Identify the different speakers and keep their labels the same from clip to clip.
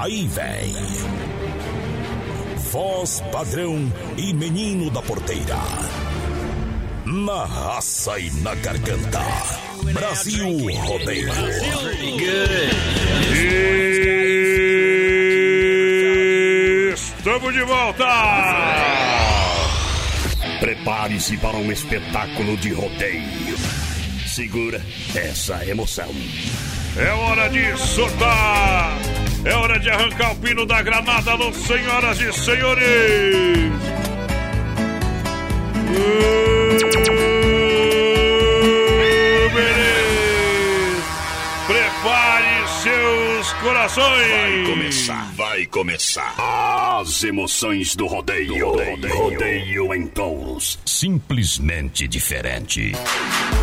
Speaker 1: Aí vem. Voz padrão e menino da porteira. Na raça e na garganta. Brasil Rodeio.
Speaker 2: Estamos de volta!
Speaker 3: Prepare-se para um espetáculo de rodeio. Segura essa emoção.
Speaker 2: É hora de soltar! É hora de arrancar o pino da granada, não, senhoras e senhores! Prepare seus corações!
Speaker 3: Vai começar, vai começar. As emoções do rodeio. Rodeio, rodeio em touros. Simplesmente diferente.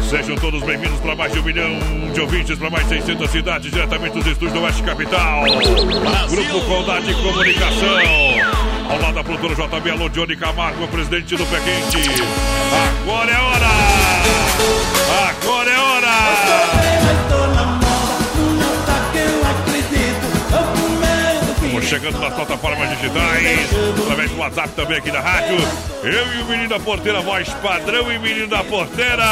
Speaker 2: Sejam todos bem-vindos para mais de um milhão de ouvintes, para mais de 600 cidades, diretamente dos estúdios do Oeste Capital. Grupo Condade Comunicação. Ao lado da produtora JB Alô, Johnny Camargo, presidente do Pé Quente. Agora é hora! Agora é hora! Chegando nas plataformas digitais, através do WhatsApp também aqui da rádio. Eu e o menino da porteira, voz padrão e menino da porteira.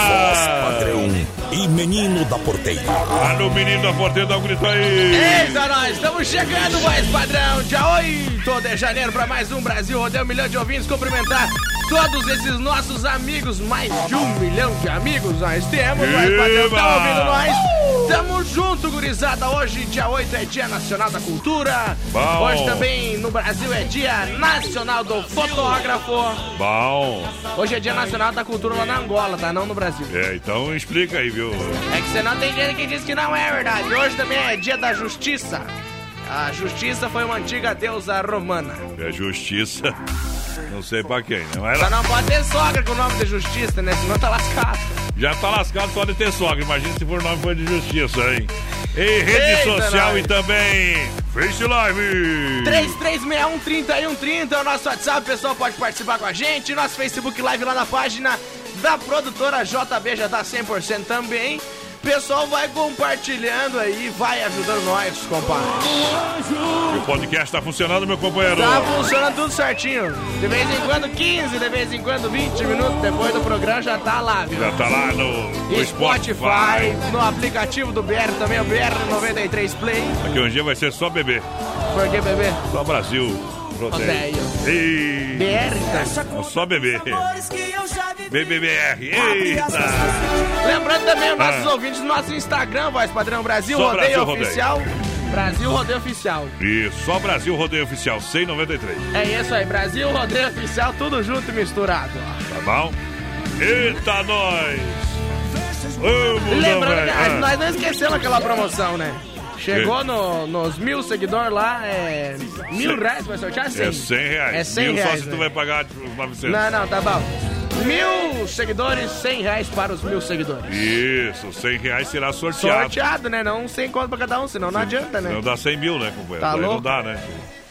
Speaker 1: Padrão e menino da porteira.
Speaker 2: Alô, menino da porteira, dá um grito aí.
Speaker 4: Eita, nós estamos chegando, voz padrão, dia 8 de janeiro, para mais um Brasil Rodeio, um milhão de ouvintes. Cumprimentar todos esses nossos amigos, mais de um milhão de amigos nós temos, voz padrão, tá ouvindo nós? Tamo junto, gurizada. Hoje, dia 8, é Dia Nacional da Cultura.
Speaker 2: Bom.
Speaker 4: Hoje também no Brasil é Dia Nacional do Fotógrafo.
Speaker 2: Bom.
Speaker 4: Hoje é Dia Nacional da Cultura lá na Angola, tá? Não no Brasil.
Speaker 2: É, então explica aí, viu?
Speaker 4: É que senão tem gente que diz que não é verdade. Hoje também é Dia da Justiça. A justiça foi uma antiga deusa romana.
Speaker 2: É justiça. Não sei pra quem, não
Speaker 4: Só
Speaker 2: era?
Speaker 4: não pode ter sogra com o nome de justiça, né? Senão tá lascado.
Speaker 2: Já tá lascado só de ter sogra. Imagina se for nome foi de justiça, hein? Em rede
Speaker 4: Eita,
Speaker 2: social
Speaker 4: nós.
Speaker 2: e também Face Live.
Speaker 4: 3361-3130 é o nosso WhatsApp, o pessoal pode participar com a gente. Nosso Facebook Live lá na página da produtora JB já tá 100% também. Pessoal vai compartilhando aí, vai ajudando nós, compadre.
Speaker 2: O podcast tá funcionando, meu companheiro.
Speaker 4: Tá funcionando tudo certinho. De vez em quando 15, de vez em quando 20 minutos depois do programa já tá lá, viu?
Speaker 2: Já tá lá no, no
Speaker 4: Spotify,
Speaker 2: Spotify.
Speaker 4: no aplicativo do BR também, o BR93 Play.
Speaker 2: Aqui um dia vai ser só bebê.
Speaker 4: Por que, bebê?
Speaker 2: Só Brasil. Rodeio.
Speaker 4: Rodeio.
Speaker 2: Ei.
Speaker 4: BR, tá?
Speaker 2: Só bebê. BBBR. Eita.
Speaker 4: Lembrando também os nossos
Speaker 2: Ah.
Speaker 4: ouvintes do nosso Instagram, Voz Padrão Brasil
Speaker 2: Só
Speaker 4: Rodeio
Speaker 2: Brasil Rodeio.
Speaker 4: Oficial. Brasil Rodeio Oficial.
Speaker 2: E só Brasil Rodeio Oficial, 193.
Speaker 4: É isso aí, Brasil Rodeio Oficial, tudo junto e misturado.
Speaker 2: Tá bom? Eita, nós! Vamos,
Speaker 4: Lembrando que
Speaker 2: Ah.
Speaker 4: nós não esquecemos aquela promoção, né? Chegou no- nos mil seguidores lá, é. Mil
Speaker 2: Cem.
Speaker 4: reais vai sortear? Cem.
Speaker 2: É 100 reais.
Speaker 4: É 100
Speaker 2: Mil
Speaker 4: reais.
Speaker 2: só se tu
Speaker 4: né?
Speaker 2: vai pagar tipo, 900.
Speaker 4: Não, não, tá bom. Mil seguidores, 100 reais para os mil seguidores.
Speaker 2: Isso, 100 reais será sorteado.
Speaker 4: Sorteado, né? Não 100 conto pra cada um, senão não adianta, né?
Speaker 2: Não dá 100 mil, né, companheiro?
Speaker 4: Tá
Speaker 2: Daí não
Speaker 4: louco?
Speaker 2: dá, né?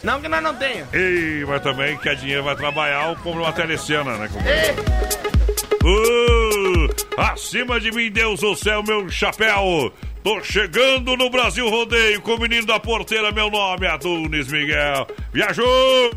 Speaker 4: Não que nós não tenha.
Speaker 2: Ei, mas também que a dinheiro vai trabalhar ou compra uma telecena, né, companheiro?
Speaker 4: Ei,
Speaker 2: Uh, acima de mim, Deus do céu, meu chapéu. Tô chegando no Brasil Rodeio com o menino da porteira, meu nome é Adonis Miguel. Viajou!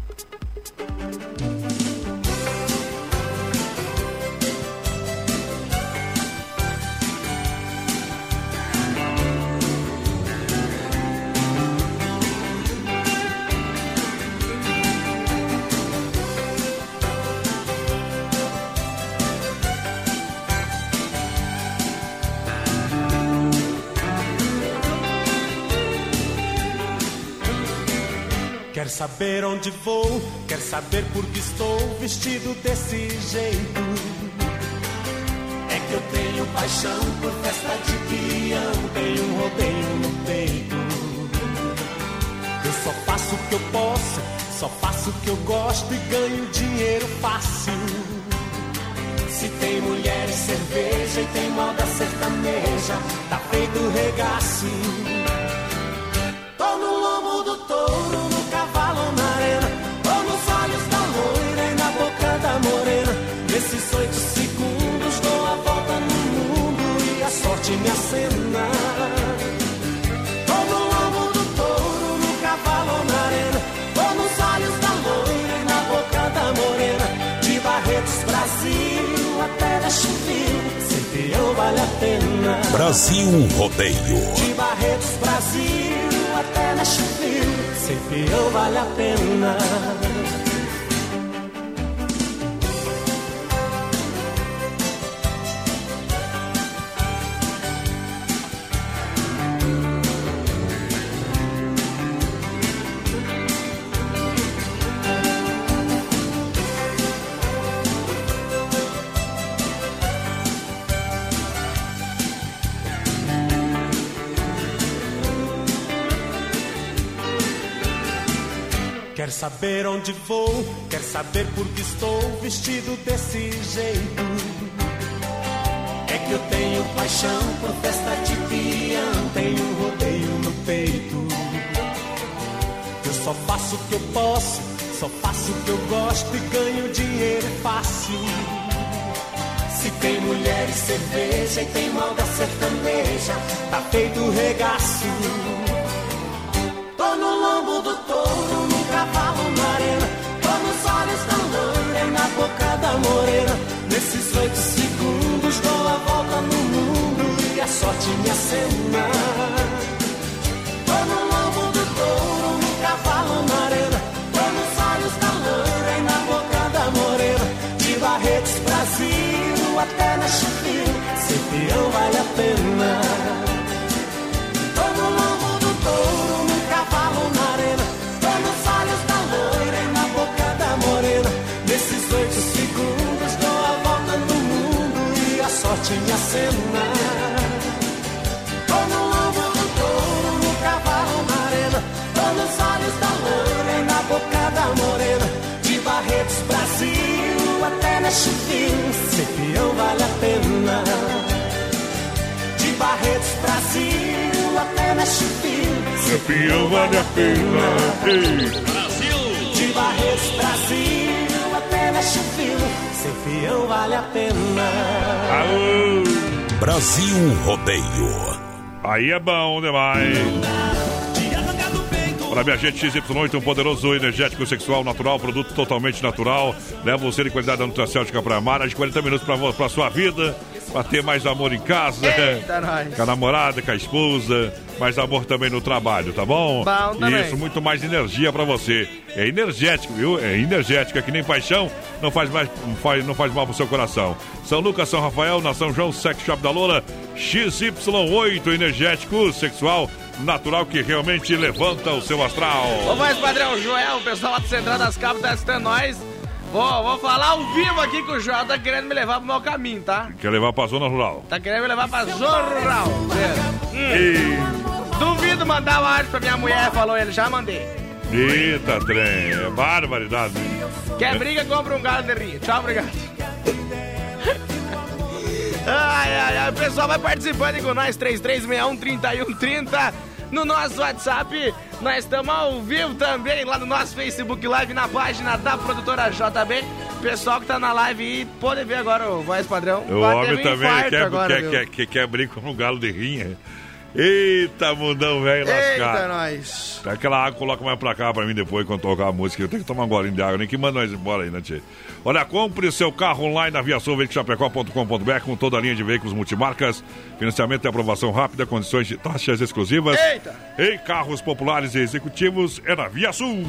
Speaker 5: Quer saber onde vou, quer saber por que estou vestido desse jeito. É que eu tenho paixão por festa de peão, tenho um rodeio no peito. Eu só faço o que eu posso, só faço o que eu gosto e ganho dinheiro fácil. Se tem mulher e cerveja e tem moda sertaneja, tá feito regaço. Tô no lombo do touro, e sorte me acena. Tô no lombo do touro, no cavalo na arena, tô nos olhos da loira e na boca da morena. De Barretos, Brasil, até da Chuville, ser peão vale a pena.
Speaker 1: Brasil Rodeio.
Speaker 5: De Barretos, Brasil, até na Chuville, ser peão vale a pena. Saber onde vou, quer saber por que estou vestido desse jeito. É que eu tenho paixão por festa de peão, tenho rodeio no peito. Eu só faço o que eu posso, só faço o que eu gosto e ganho dinheiro fácil. Se tem mulher e cerveja e tem moda sertaneja, tá feito regaço. Na boca da morena. Nesses oito segundos dou a volta no mundo e a sorte me acena. Tô no lombo do touro, no cavalo na arena. Tô nos olhos da loira e na boca da morena. De Barretos, Brasil, até na Chupira. Ser peão vale a pena. E sorte me acena. Tô no lombo do touro, no cavalo na arena. Tô nos olhos da loira e na boca da morena. De Barretos, Brasil, até na Chufim. Ser peão vale a pena. De Barretos, Brasil, até na Chupim.
Speaker 2: Ser peão vale a pena. Ei.
Speaker 5: De Barretos, Brasil, até na Chupim. Ser peão vale a pena.
Speaker 2: Aô.
Speaker 1: Brasil Rodeio.
Speaker 2: Aí é bom demais. Olha, minha gente, XY8, um poderoso energético sexual natural, produto totalmente natural. Leva você de qualidade da Nutracêutica para amar, de 40 minutos para pra sua vida, para ter mais amor em casa,
Speaker 4: Eita, nós.
Speaker 2: com a namorada, com a esposa, mais amor também no trabalho, tá bom?
Speaker 4: Bom.
Speaker 2: Isso, muito mais energia para você. É energético, viu? É energético, é que nem paixão, não faz, mais, não faz, não faz mal pro seu coração. São Lucas, São Rafael, na São João, Sex Shop da Lola, XY8, energético, sexual, natural, que realmente levanta o seu astral.
Speaker 4: Ô, mais padrão, Joel, o pessoal lá do Central das Cabos tá assistindo nós. Vou, vou falar ao vivo aqui que o Joel tá querendo me levar pro meu caminho, tá?
Speaker 2: Quer levar pra zona rural.
Speaker 4: Tá querendo me levar pra Zona Rural. Hum.
Speaker 2: E...
Speaker 4: Duvido mandar o áudio pra minha mulher, falou ele, já mandei.
Speaker 2: Eita, trem, é barbaridade.
Speaker 4: Quer briga, compra um galo de rio. Tchau, obrigado. Ai, ai, ai, o pessoal vai participando com nós, 3361-3130. No nosso WhatsApp, nós estamos ao vivo também, lá no nosso Facebook Live, na página da produtora JB. Pessoal que tá na live aí, pode ver agora o voz padrão.
Speaker 2: O homem também quer,
Speaker 4: agora,
Speaker 2: quer, quer, quer, quer abrir com um galo de rinha. Eita, mundão velho
Speaker 4: Eita,
Speaker 2: lascado.
Speaker 4: nós.
Speaker 2: Pega aquela água, coloca mais pra cá pra mim depois quando tocar a música. Eu tenho que tomar um golinho de água, nem que manda nós embora aí, né, tchê? Olha, compre seu carro online na aviaçãoveiculoschapecó.com.br com toda a linha de veículos multimarcas, financiamento e aprovação rápida, condições de taxas exclusivas.
Speaker 4: Eita.
Speaker 2: Em carros populares e executivos é na Via Sul.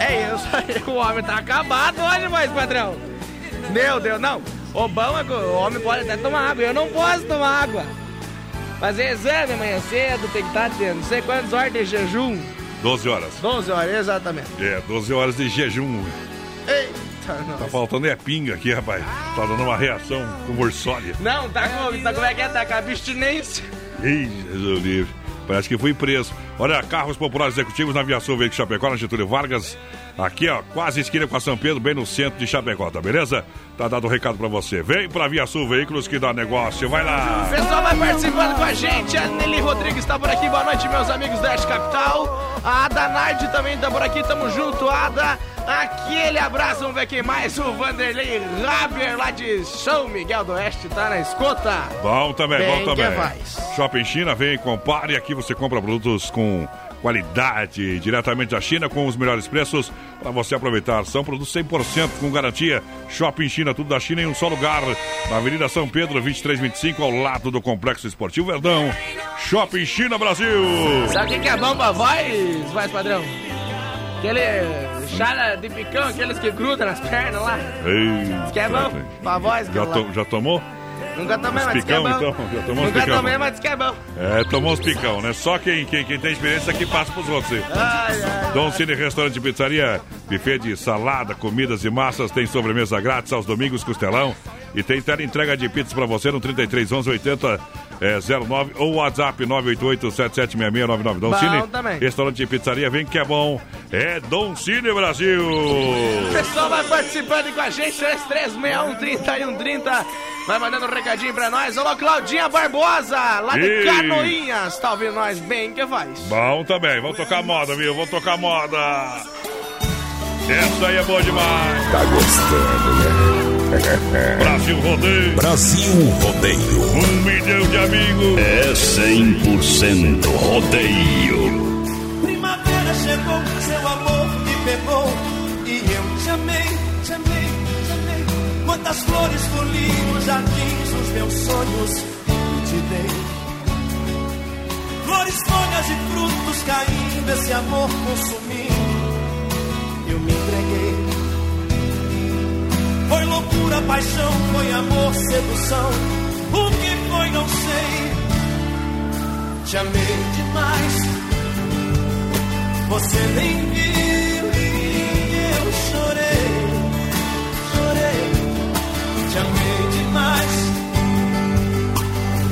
Speaker 4: É isso aí, o homem tá acabado hoje, voz padrão. Meu Deus, não. O bom é que o homem pode até tomar água, eu não posso tomar água. Fazer exame amanhã cedo, tem que estar tendo não sei quantas horas de jejum.
Speaker 2: 12 horas.
Speaker 4: 12 horas, exatamente.
Speaker 2: É, 12 horas de jejum.
Speaker 4: Eita, não.
Speaker 2: Tá faltando é pinga aqui, rapaz. Tá dando uma reação com morsólia.
Speaker 4: Não, tá com, tá, como é que é? Tá com abstinência.
Speaker 2: Ih, Jesus livre. Parece que fui preso. Olha, carros populares executivos na Aviação Veículo Chapecó, na Getúlio Vargas. Aqui, ó, quase esquina com a São Pedro, bem no centro de Chapecó, tá beleza? Tá dado o um recado pra você. Vem pra Via Sul Veículos que dá negócio, vai lá!
Speaker 4: O pessoal vai participando com a gente. A Nelly Rodrigues tá por aqui. Boa noite, meus amigos da Oeste Capital. A Ada Nard também tá por aqui. Tamo junto, Ada. Aquele abraço, vamos ver quem mais. O Vanderlei Rabier lá de São Miguel do Oeste tá na escuta.
Speaker 2: Bom também,
Speaker 4: Bem
Speaker 2: bom também.
Speaker 4: faz.
Speaker 2: Shopping China, vem, compare. Aqui você compra produtos com qualidade diretamente da China com os melhores preços para você aproveitar. São produtos 100% com garantia. Shopping China, tudo da China em um só lugar. Na Avenida São Pedro, 2325, ao lado do Complexo Esportivo Verdão. Shopping China Brasil.
Speaker 4: Sabe o que, é bom pra voz, voz padrão? Aquele chá de picão, aqueles que grudam nas pernas lá.
Speaker 2: Ei,
Speaker 4: Que é bom pra voz,
Speaker 2: já, to- já tomou?
Speaker 4: Nunca tomei,
Speaker 2: Os
Speaker 4: mas diz que é
Speaker 2: picão,
Speaker 4: bom.
Speaker 2: então? Já tomou os
Speaker 4: Nunca
Speaker 2: picão?
Speaker 4: tomei, mas que é bom.
Speaker 2: É, tomou os picão, né? Só quem, quem, quem tem experiência que passa pros outros.
Speaker 4: Ai, ai.
Speaker 2: Dom Cine Restaurante e Pizzaria, buffet de salada, comidas e massas, tem sobremesa grátis aos domingos, costelão. E tem tela entrega de pizzas pra você no 33 11 80 é, 09 ou WhatsApp 988 776699. Dom
Speaker 4: Bom
Speaker 2: Cine
Speaker 4: também.
Speaker 2: Restaurante e Pizzaria, vem que é bom. É Dom Cine Brasil.
Speaker 4: O pessoal vai participando com a gente, 3361-3130. Vai mandando um recadinho pra nós. Alô, Claudinha Barbosa, lá de
Speaker 2: Ei.
Speaker 4: Canoinhas. Tá ouvindo nós bem que faz.
Speaker 2: Bom também, vamos tocar moda, viu? Vamos tocar moda. Essa aí é boa demais.
Speaker 1: Tá gostando, né?
Speaker 2: Brasil Rodeio,
Speaker 1: Brasil Rodeio.
Speaker 2: um milhão de amigos.
Speaker 3: É 100% rodeio.
Speaker 6: Primavera chegou, seu amor me pegou e eu te amei, te amei, te amei. Quantas flores colhi nos jardins dos meus sonhos e te dei. Flores, folhas e frutos caindo, esse amor consumindo. Eu me entreguei. Foi loucura, paixão, foi amor, sedução. O que foi, não sei. Te amei demais. Você nem viu e eu chorei, chorei, te amei demais.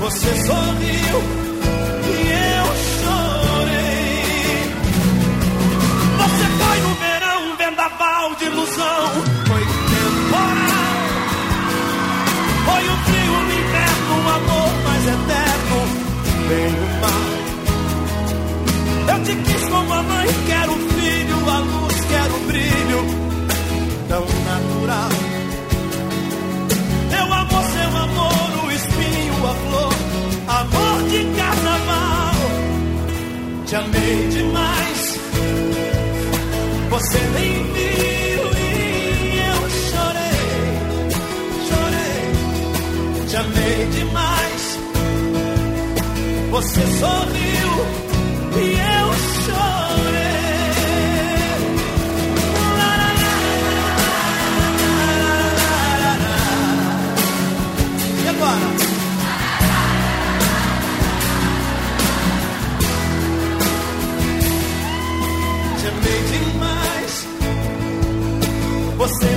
Speaker 6: Você sorriu mãe, quero o filho, a luz, quero o brilho, tão natural. Meu amor, seu amor, o espinho, a flor, amor de carnaval. Te amei demais, você nem viu e eu chorei, chorei. Te amei demais, você sorriu você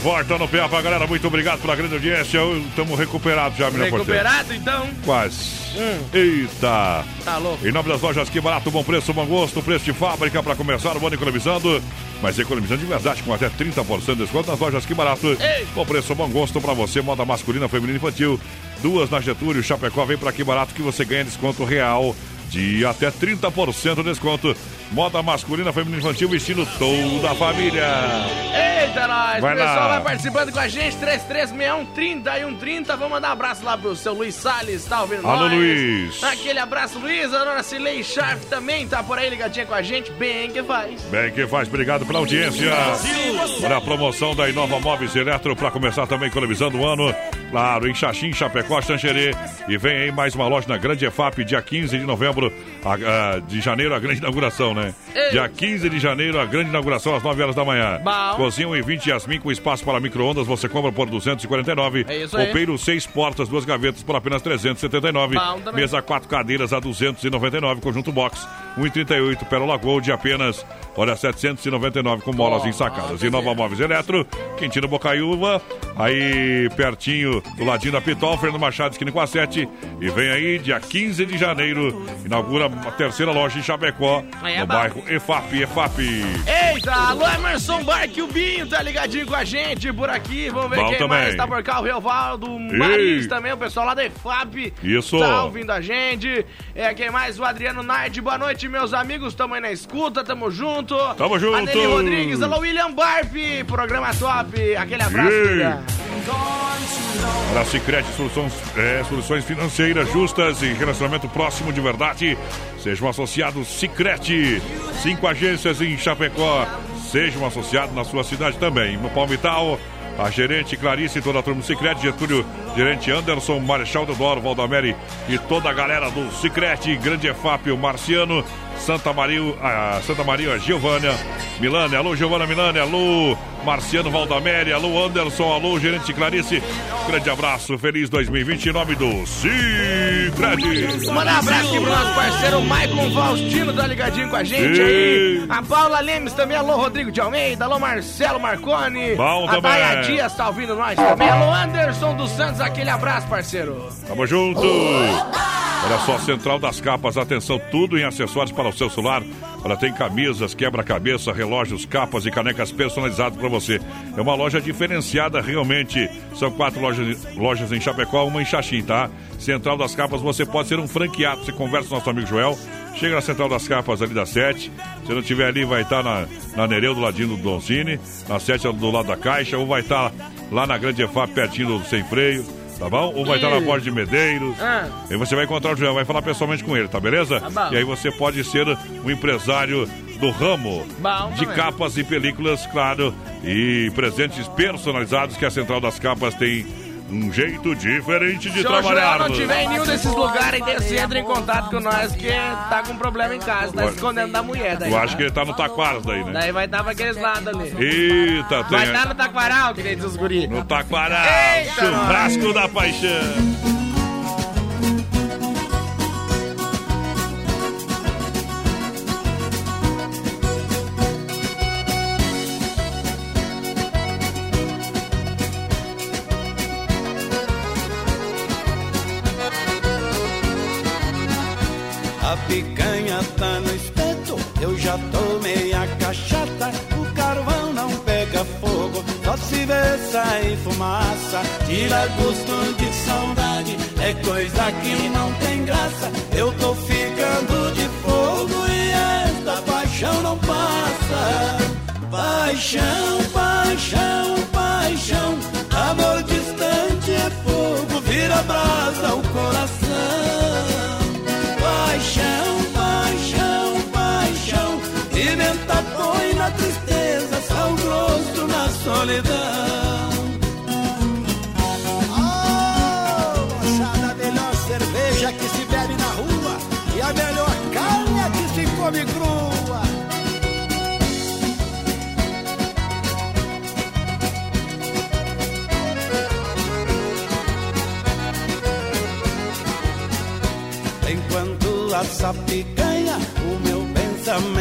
Speaker 2: volta no PA galera, muito obrigado pela grande audiência. Estamos recuperados já, menina
Speaker 4: Recuperado, então?
Speaker 2: Quase. Hum. Eita!
Speaker 4: Tá louco.
Speaker 2: Em nome das lojas Que Barato, bom preço, bom gosto, preço de fábrica para começar o ano economizando. Mas economizando de verdade, com até 30% de desconto nas lojas Que Barato.
Speaker 4: Ei.
Speaker 2: Bom preço, bom gosto para você, moda masculina, feminina e infantil. Duas na Getúlio, Chapecó, vem para Que Barato que você ganha desconto real de até 30% de desconto. Moda masculina, feminina infantil, vestindo toda a família.
Speaker 4: Eita, nós!
Speaker 2: Vai
Speaker 4: o pessoal
Speaker 2: lá.
Speaker 4: vai participando com a gente, 3361 30 e 130. Vamos mandar um abraço lá pro seu Luiz Salles, tá ouvindo
Speaker 2: Alô,
Speaker 4: nós?
Speaker 2: Luiz.
Speaker 4: Aquele abraço, Luiz. A dona Cilei Sharp também tá por aí ligadinha com a gente. Bem que faz.
Speaker 2: Bem que faz, obrigado pela audiência. Olha a promoção da Inova Móveis Eletro para começar também economizando o ano. Claro, em Xaxim, Chapecó, Xanxerê. E vem aí mais uma loja na Grande EFAP, dia 15 de novembro, a- a- de janeiro, a grande inauguração, né?
Speaker 4: Ei.
Speaker 2: Dia 15 de janeiro, a grande inauguração às 9 horas da manhã.
Speaker 4: Bom.
Speaker 2: Cozinha 1 e 20 Yasmin com espaço para micro-ondas, você compra por 249.
Speaker 4: É isso aí.
Speaker 2: Copeiro, 6 portas, duas gavetas por apenas 379.
Speaker 4: Bom.
Speaker 2: Mesa 4 cadeiras a 299, conjunto box 1,38, Pérola Gold apenas, olha, 799 com molas ensacadas. E Nova Móveis Eletro, Quintino Bocaiúva, aí pertinho do ladinho da Pitol, Fernando Machado, esquina com a 7. E vem aí, dia 15 de janeiro, inaugura a terceira loja em Chapecó,
Speaker 4: é
Speaker 2: no
Speaker 4: bom.
Speaker 2: bairro EFAP, EFAP.
Speaker 4: Eita, alô Emerson Barque, o Binho tá ligadinho com a gente por aqui. Vamos ver
Speaker 2: Bom
Speaker 4: quem
Speaker 2: também.
Speaker 4: mais tá por cá. O Reovaldo, o Marins também, o pessoal lá da EFAP.
Speaker 2: Isso.
Speaker 4: Tá ouvindo a gente. É, quem mais? O Adriano Nardi. Boa noite, meus amigos. Tamo aí na escuta, tamo junto.
Speaker 2: Tamo junto.
Speaker 4: A Nelly Rodrigues, alô William Barp. Programa top. Aquele abraço. William.
Speaker 2: Para Cicred, soluções, é, soluções financeiras justas e relacionamento próximo de verdade. Seja um associado Cicred. Cinco agências em Chapecó. Seja um associado na sua cidade também. No Palmital, a gerente Clarice e toda a turma do Cicred, Getúlio, gerente Anderson, Marechal Deodoro, Valdameri e toda a galera do Cicred, Grande EFAP, o Marciano, Santa Maria, a Santa Maria, Giovânia, Milânia, alô Giovana Milânia, alô Marciano Valdameri, alô Anderson, alô gerente Clarice. Grande abraço, feliz 2020 em nome do Cicred.
Speaker 4: Mandar um abraço aqui pro nosso parceiro Maicon Faustino, tá ligadinho com a gente aí. A Paula Lemes também, alô Rodrigo de Almeida, alô Marcelo Marconi.
Speaker 2: Bom
Speaker 4: a
Speaker 2: também.
Speaker 4: Daia Dias tá ouvindo nós também. Alô Anderson dos Santos, aquele abraço, parceiro.
Speaker 2: Tamo junto! Olha só, Central das Capas, atenção, tudo em acessórios para o seu celular. Olha, tem camisas, quebra-cabeça, relógios, capas e canecas personalizados para você. É uma loja diferenciada realmente. São quatro lojas, lojas em Chapecó, uma em Xaxim, tá? Central das Capas, você pode ser um franqueado. Você conversa com nosso amigo Joel. Chega na Central das Capas ali da 7. Se não tiver ali, vai estar na, na Nereu, do ladinho do Donzini. Na 7 do lado da Caixa. Ou vai estar lá na Grande EFAP, pertinho do Sem Freio. Tá bom? Ou vai estar na Borda de Medeiros.
Speaker 4: Ah.
Speaker 2: Aí você vai encontrar o Joel, vai falar pessoalmente com ele, tá beleza?
Speaker 4: Tá
Speaker 2: e aí você pode ser um empresário do ramo
Speaker 4: Bom
Speaker 2: de
Speaker 4: também.
Speaker 2: capas e películas, claro, e presentes personalizados que a Central das Capas tem um jeito diferente de
Speaker 4: Se
Speaker 2: trabalhar.
Speaker 4: Joel não tiver em nenhum desses lugares, desse, entra em contato com nós, que tá com problema em casa, tá escondendo da mulher daí.
Speaker 2: Eu acho que ele tá no Taquaras daí, né?
Speaker 4: Daí vai estar pra aqueles lados ali.
Speaker 2: Eita,
Speaker 4: Vai
Speaker 2: tem
Speaker 4: estar no Taquaral, que nem diz os guri.
Speaker 2: no Taquaral, churrasco da paixão.
Speaker 6: Tá no espeto, eu já tomei a cachaça. O carvão não pega fogo, só se vê sair fumaça. Tira gosto de saudade, é coisa que não tem graça. Eu tô ficando de fogo e esta paixão não passa. Paixão, paixão, Oh, moçada, a melhor cerveja que se bebe na rua e a melhor carne é que se come crua. Enquanto essa picanha, o meu pensamento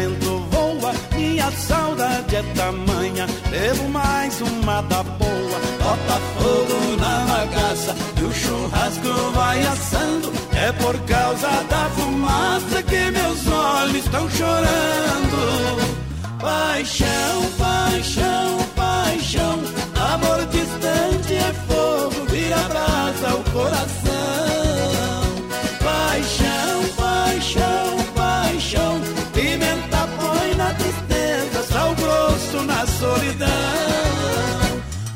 Speaker 6: a saudade é tamanha. Devo mais uma da boa, bota fogo na bagaça. E o churrasco vai assando. É por causa da fumaça que meus olhos estão chorando. Paixão, paixão, paixão. Amor distante é fogo, vira brasa o coração.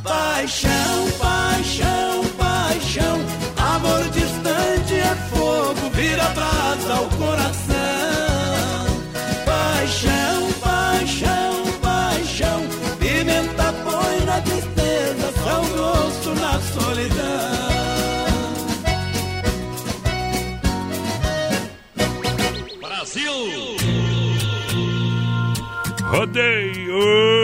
Speaker 6: Paixão, paixão, paixão. Amor distante é fogo, vira brasa o coração. Paixão, paixão, paixão. Pimenta põe na tristeza, sal grosso na solidão.
Speaker 2: Rodeio!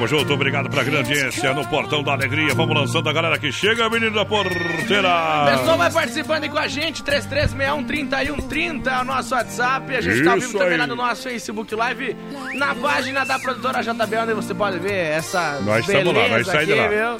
Speaker 2: Tamo junto, obrigado pela grande audiência no Portão da Alegria. Vamos lançando a galera que chega, menino da porteira.
Speaker 4: Pessoal, vai participando aí com a gente, 3361-3130 é o nosso WhatsApp. A gente tá
Speaker 2: Isso
Speaker 4: vivo também lá no nosso Facebook Live, na página da produtora JB, onde você pode ver essa
Speaker 2: Nós estamos lá, nós saímos
Speaker 4: aqui,
Speaker 2: lá.
Speaker 4: viu?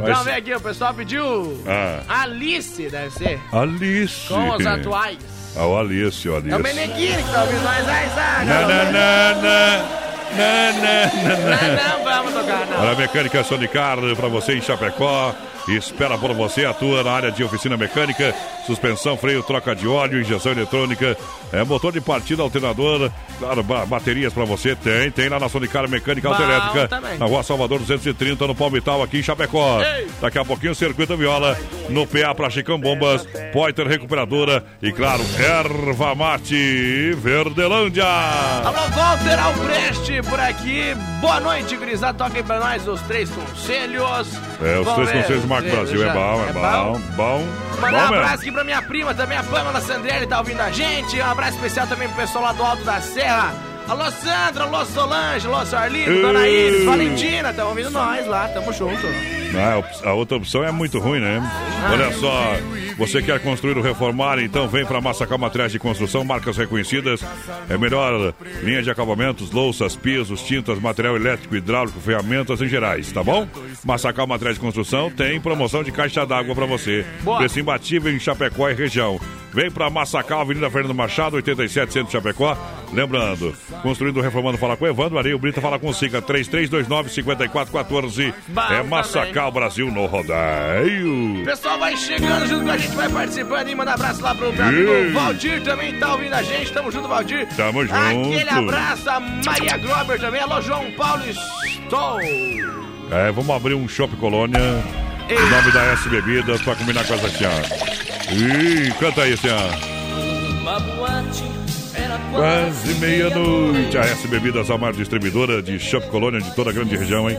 Speaker 2: Nós-
Speaker 4: Então vem aqui, o pessoal pediu
Speaker 2: Ah.
Speaker 4: Alice, deve ser,
Speaker 2: Alice.
Speaker 4: com os atuais.
Speaker 2: Ah, o Alice, o Alice.
Speaker 4: É o Meneghini que tá ouvindo nós, sabe?
Speaker 2: Na, na, na, na. Na, na, na, na.
Speaker 4: Não, não vamos tocar, não.
Speaker 2: Olha a mecânica Sonicar para você em Chapecó. Espera por você, atua na área de oficina mecânica, suspensão, freio, troca de óleo, injeção eletrônica, é, motor de partida, alternador, claro, ba- baterias para você, tem, tem lá na Sonicar Mecânica
Speaker 4: Bom
Speaker 2: Autoelétrica,
Speaker 4: também.
Speaker 2: na rua Salvador 230, no Palmital, aqui em Chapecó.
Speaker 4: Ei.
Speaker 2: Daqui a pouquinho, Circuito Viola, no PA para Chicão Bombas, Poiter Recuperadora e, claro, Erva Mate Verdelândia.
Speaker 4: Alô, Walter Alpreste por aqui. Boa noite, gurizada. Toquem pra nós os três conselhos.
Speaker 2: É, os
Speaker 4: Vamos
Speaker 2: três
Speaker 4: ver,
Speaker 2: conselhos Marco Brasil é
Speaker 4: já-
Speaker 2: bom, é bom, bom.
Speaker 4: Mandar um
Speaker 2: mesmo.
Speaker 4: abraço aqui pra minha prima também, a Pamela Sandriele, tá ouvindo a gente. Um abraço especial também pro pessoal lá do Alto da Serra. Alô, Sandra, alô, Solange, alô, Arlindo, Dona. Iris, Valentina, tão ouvindo nós lá, tamo junto.
Speaker 2: Ah, a outra opção é muito ruim, né? Olha só, você quer construir ou reformar, então vem para Massacal Materiais de Construção, marcas reconhecidas. É melhor linha de acabamentos, louças, pisos, tintas, material elétrico, hidráulico, ferramentas em gerais, tá bom? Massacal Materiais de Construção tem promoção de caixa d'água para você.
Speaker 4: Boa.
Speaker 2: Preço imbatível em Chapecó e região. Vem para Massacal, Avenida Fernando Machado, 87 Centro Chapecó. Lembrando, construindo, reformando, fala com Evandro Areio Brita, fala com Siga 3329-5414.
Speaker 4: Bom
Speaker 2: É. Massacal Brasil no rodeio.
Speaker 4: O pessoal vai chegando junto com a gente, vai participando e manda abraço lá pro meu amigo Valdir também tá ouvindo a gente. Tamo junto, Valdir.
Speaker 2: Tamo junto.
Speaker 4: Aquele abraço, a Maria Grober também. Alô, João Paulo Estou.
Speaker 2: É, vamos abrir um Shop Colônia. Em nome da S Bebidas pra combinar com essa tia. Ih, canta aí, tia.
Speaker 7: Uma boate era
Speaker 2: Quase meia-noite. A S Bebidas, a maior distribuidora de Shop Colônia de toda a grande região, hein?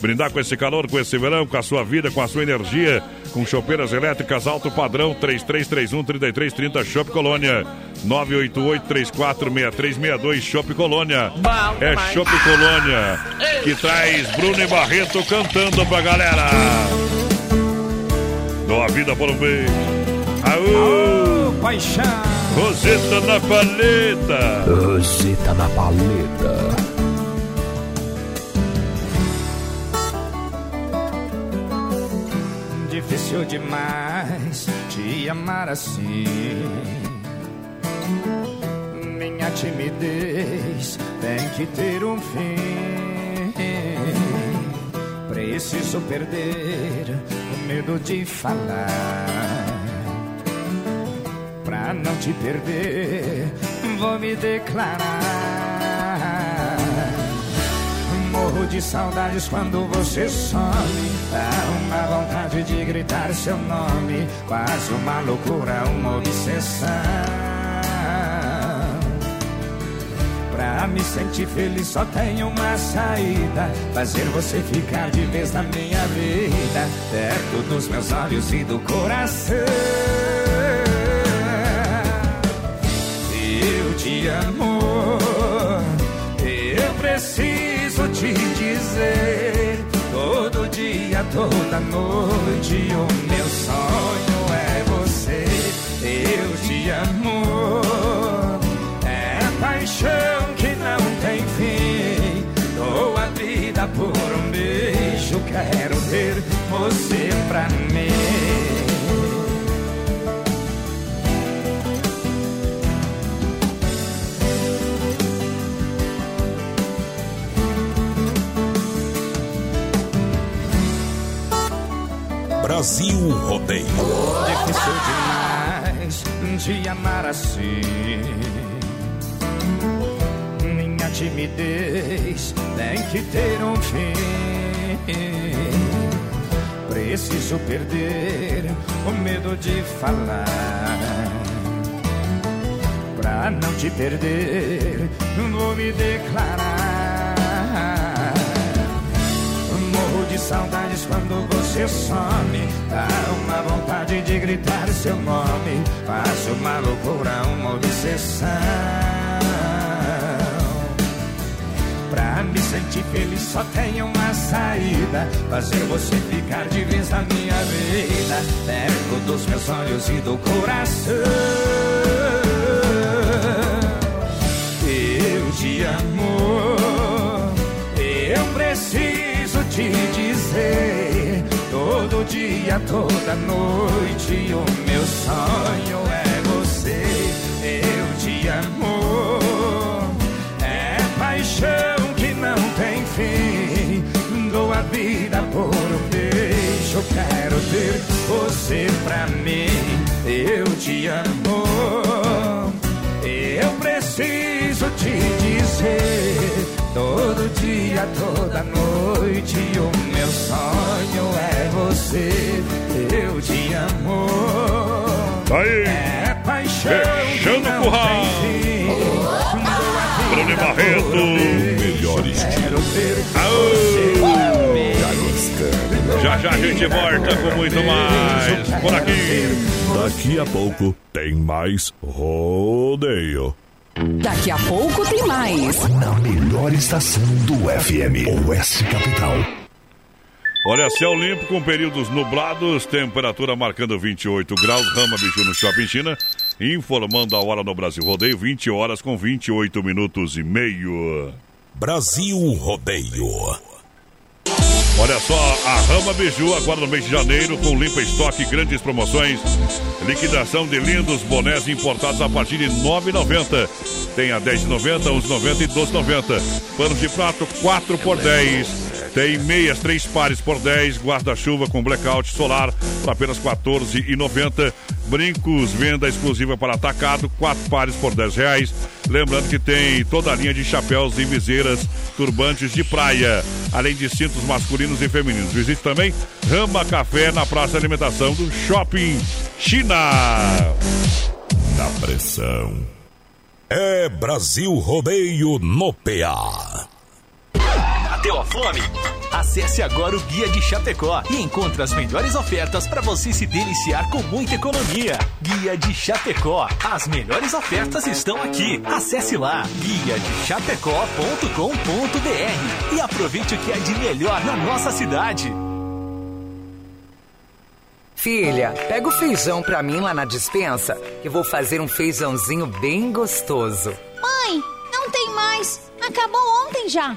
Speaker 2: Brindar com esse calor, com esse verão, com a sua vida, com a sua energia, com chopeiras elétricas alto padrão 3331-3330 Shop Colônia. 988-346362 Shop Colônia. É. Shop Colônia que traz Bruno e Barreto cantando pra galera. Dou a vida por um beijo. Aô!
Speaker 8: Paixão.
Speaker 2: Roseta na paleta.
Speaker 1: Rosita na paleta.
Speaker 8: Difícil demais te amar assim. Minha timidez tem que ter um fim. Preciso perder o medo de falar. Pra não te perder, vou me declarar. Morro de saudades quando você some. Dá uma vontade de gritar seu nome. Quase uma loucura, uma obsessão. Pra me sentir feliz só tem uma saída Fazer você ficar de vez na minha vida Perto dos meus olhos e do coração. Eu te amo Eu preciso te dizer Todo dia, toda noite O meu sonho é você. Eu te amo fazer você pra mim.
Speaker 1: Brasil Rodeio.
Speaker 8: Difícil demais de amar assim. Minha timidez tem que ter um fim. Preciso perder o medo de falar. Pra não te perder, vou me declarar. Morro de saudades quando você some. Dá uma vontade de gritar seu nome. Faço uma loucura, uma obsessão. Pra me sentir feliz só tem uma saída. Fazer você ficar de vez na minha vida. Perto dos meus olhos e do coração. Eu te amo. Eu preciso te dizer Todo dia, toda noite O meu sonho é você. Eu te amo. É paixão Você pra mim. Eu te amo. Eu preciso te dizer. Todo dia, toda noite. O meu sonho é você. Eu te amo.
Speaker 2: Aí.
Speaker 8: É paixão
Speaker 2: Fechando o curral. Bruno Barreto.
Speaker 1: Melhor estilo.
Speaker 8: Quero ter
Speaker 2: Já já a gente volta com muito mais. Por aqui.
Speaker 1: Daqui a pouco tem mais rodeio.
Speaker 9: Daqui a pouco tem mais.
Speaker 10: Na melhor estação do FM, Oeste Capital.
Speaker 2: Olha, céu limpo com períodos nublados, temperatura marcando 28 graus, Rama Bicho no Shopping China, informando a hora no Brasil Rodeio, 20 horas com 28 minutos e meio.
Speaker 1: Brasil Rodeio.
Speaker 2: Olha só, a Rama Biju agora no mês de janeiro com limpa estoque, grandes promoções, liquidação de lindos bonés importados a partir de R$ 9,90. Tem a R$ 10,90, R$ 11,90 e R$ 12,90. Panos de prato 4 por 10. Tem meias, três pares por 10, guarda-chuva com blackout solar por apenas R$ 14,90. Brincos, venda exclusiva para atacado, quatro pares por 10 reais. Lembrando que tem toda a linha de chapéus e viseiras, turbantes de praia, além de cintos masculinos e femininos. Visite também Rama Café na Praça de Alimentação do Shopping China.
Speaker 1: Na pressão. É Brasil Rodeio no PA.
Speaker 11: Bateu a fome? Acesse agora o Guia de Chapecó e encontre as melhores ofertas para você se deliciar com muita economia. Guia de Chapecó. As melhores ofertas estão aqui. Acesse lá guia de chapecó.com.br e aproveite o que é de melhor na nossa cidade.
Speaker 9: Filha, pega o feijão pra mim lá na dispensa, que vou fazer um feijãozinho bem gostoso.
Speaker 12: Mãe, não tem mais. Acabou ontem já.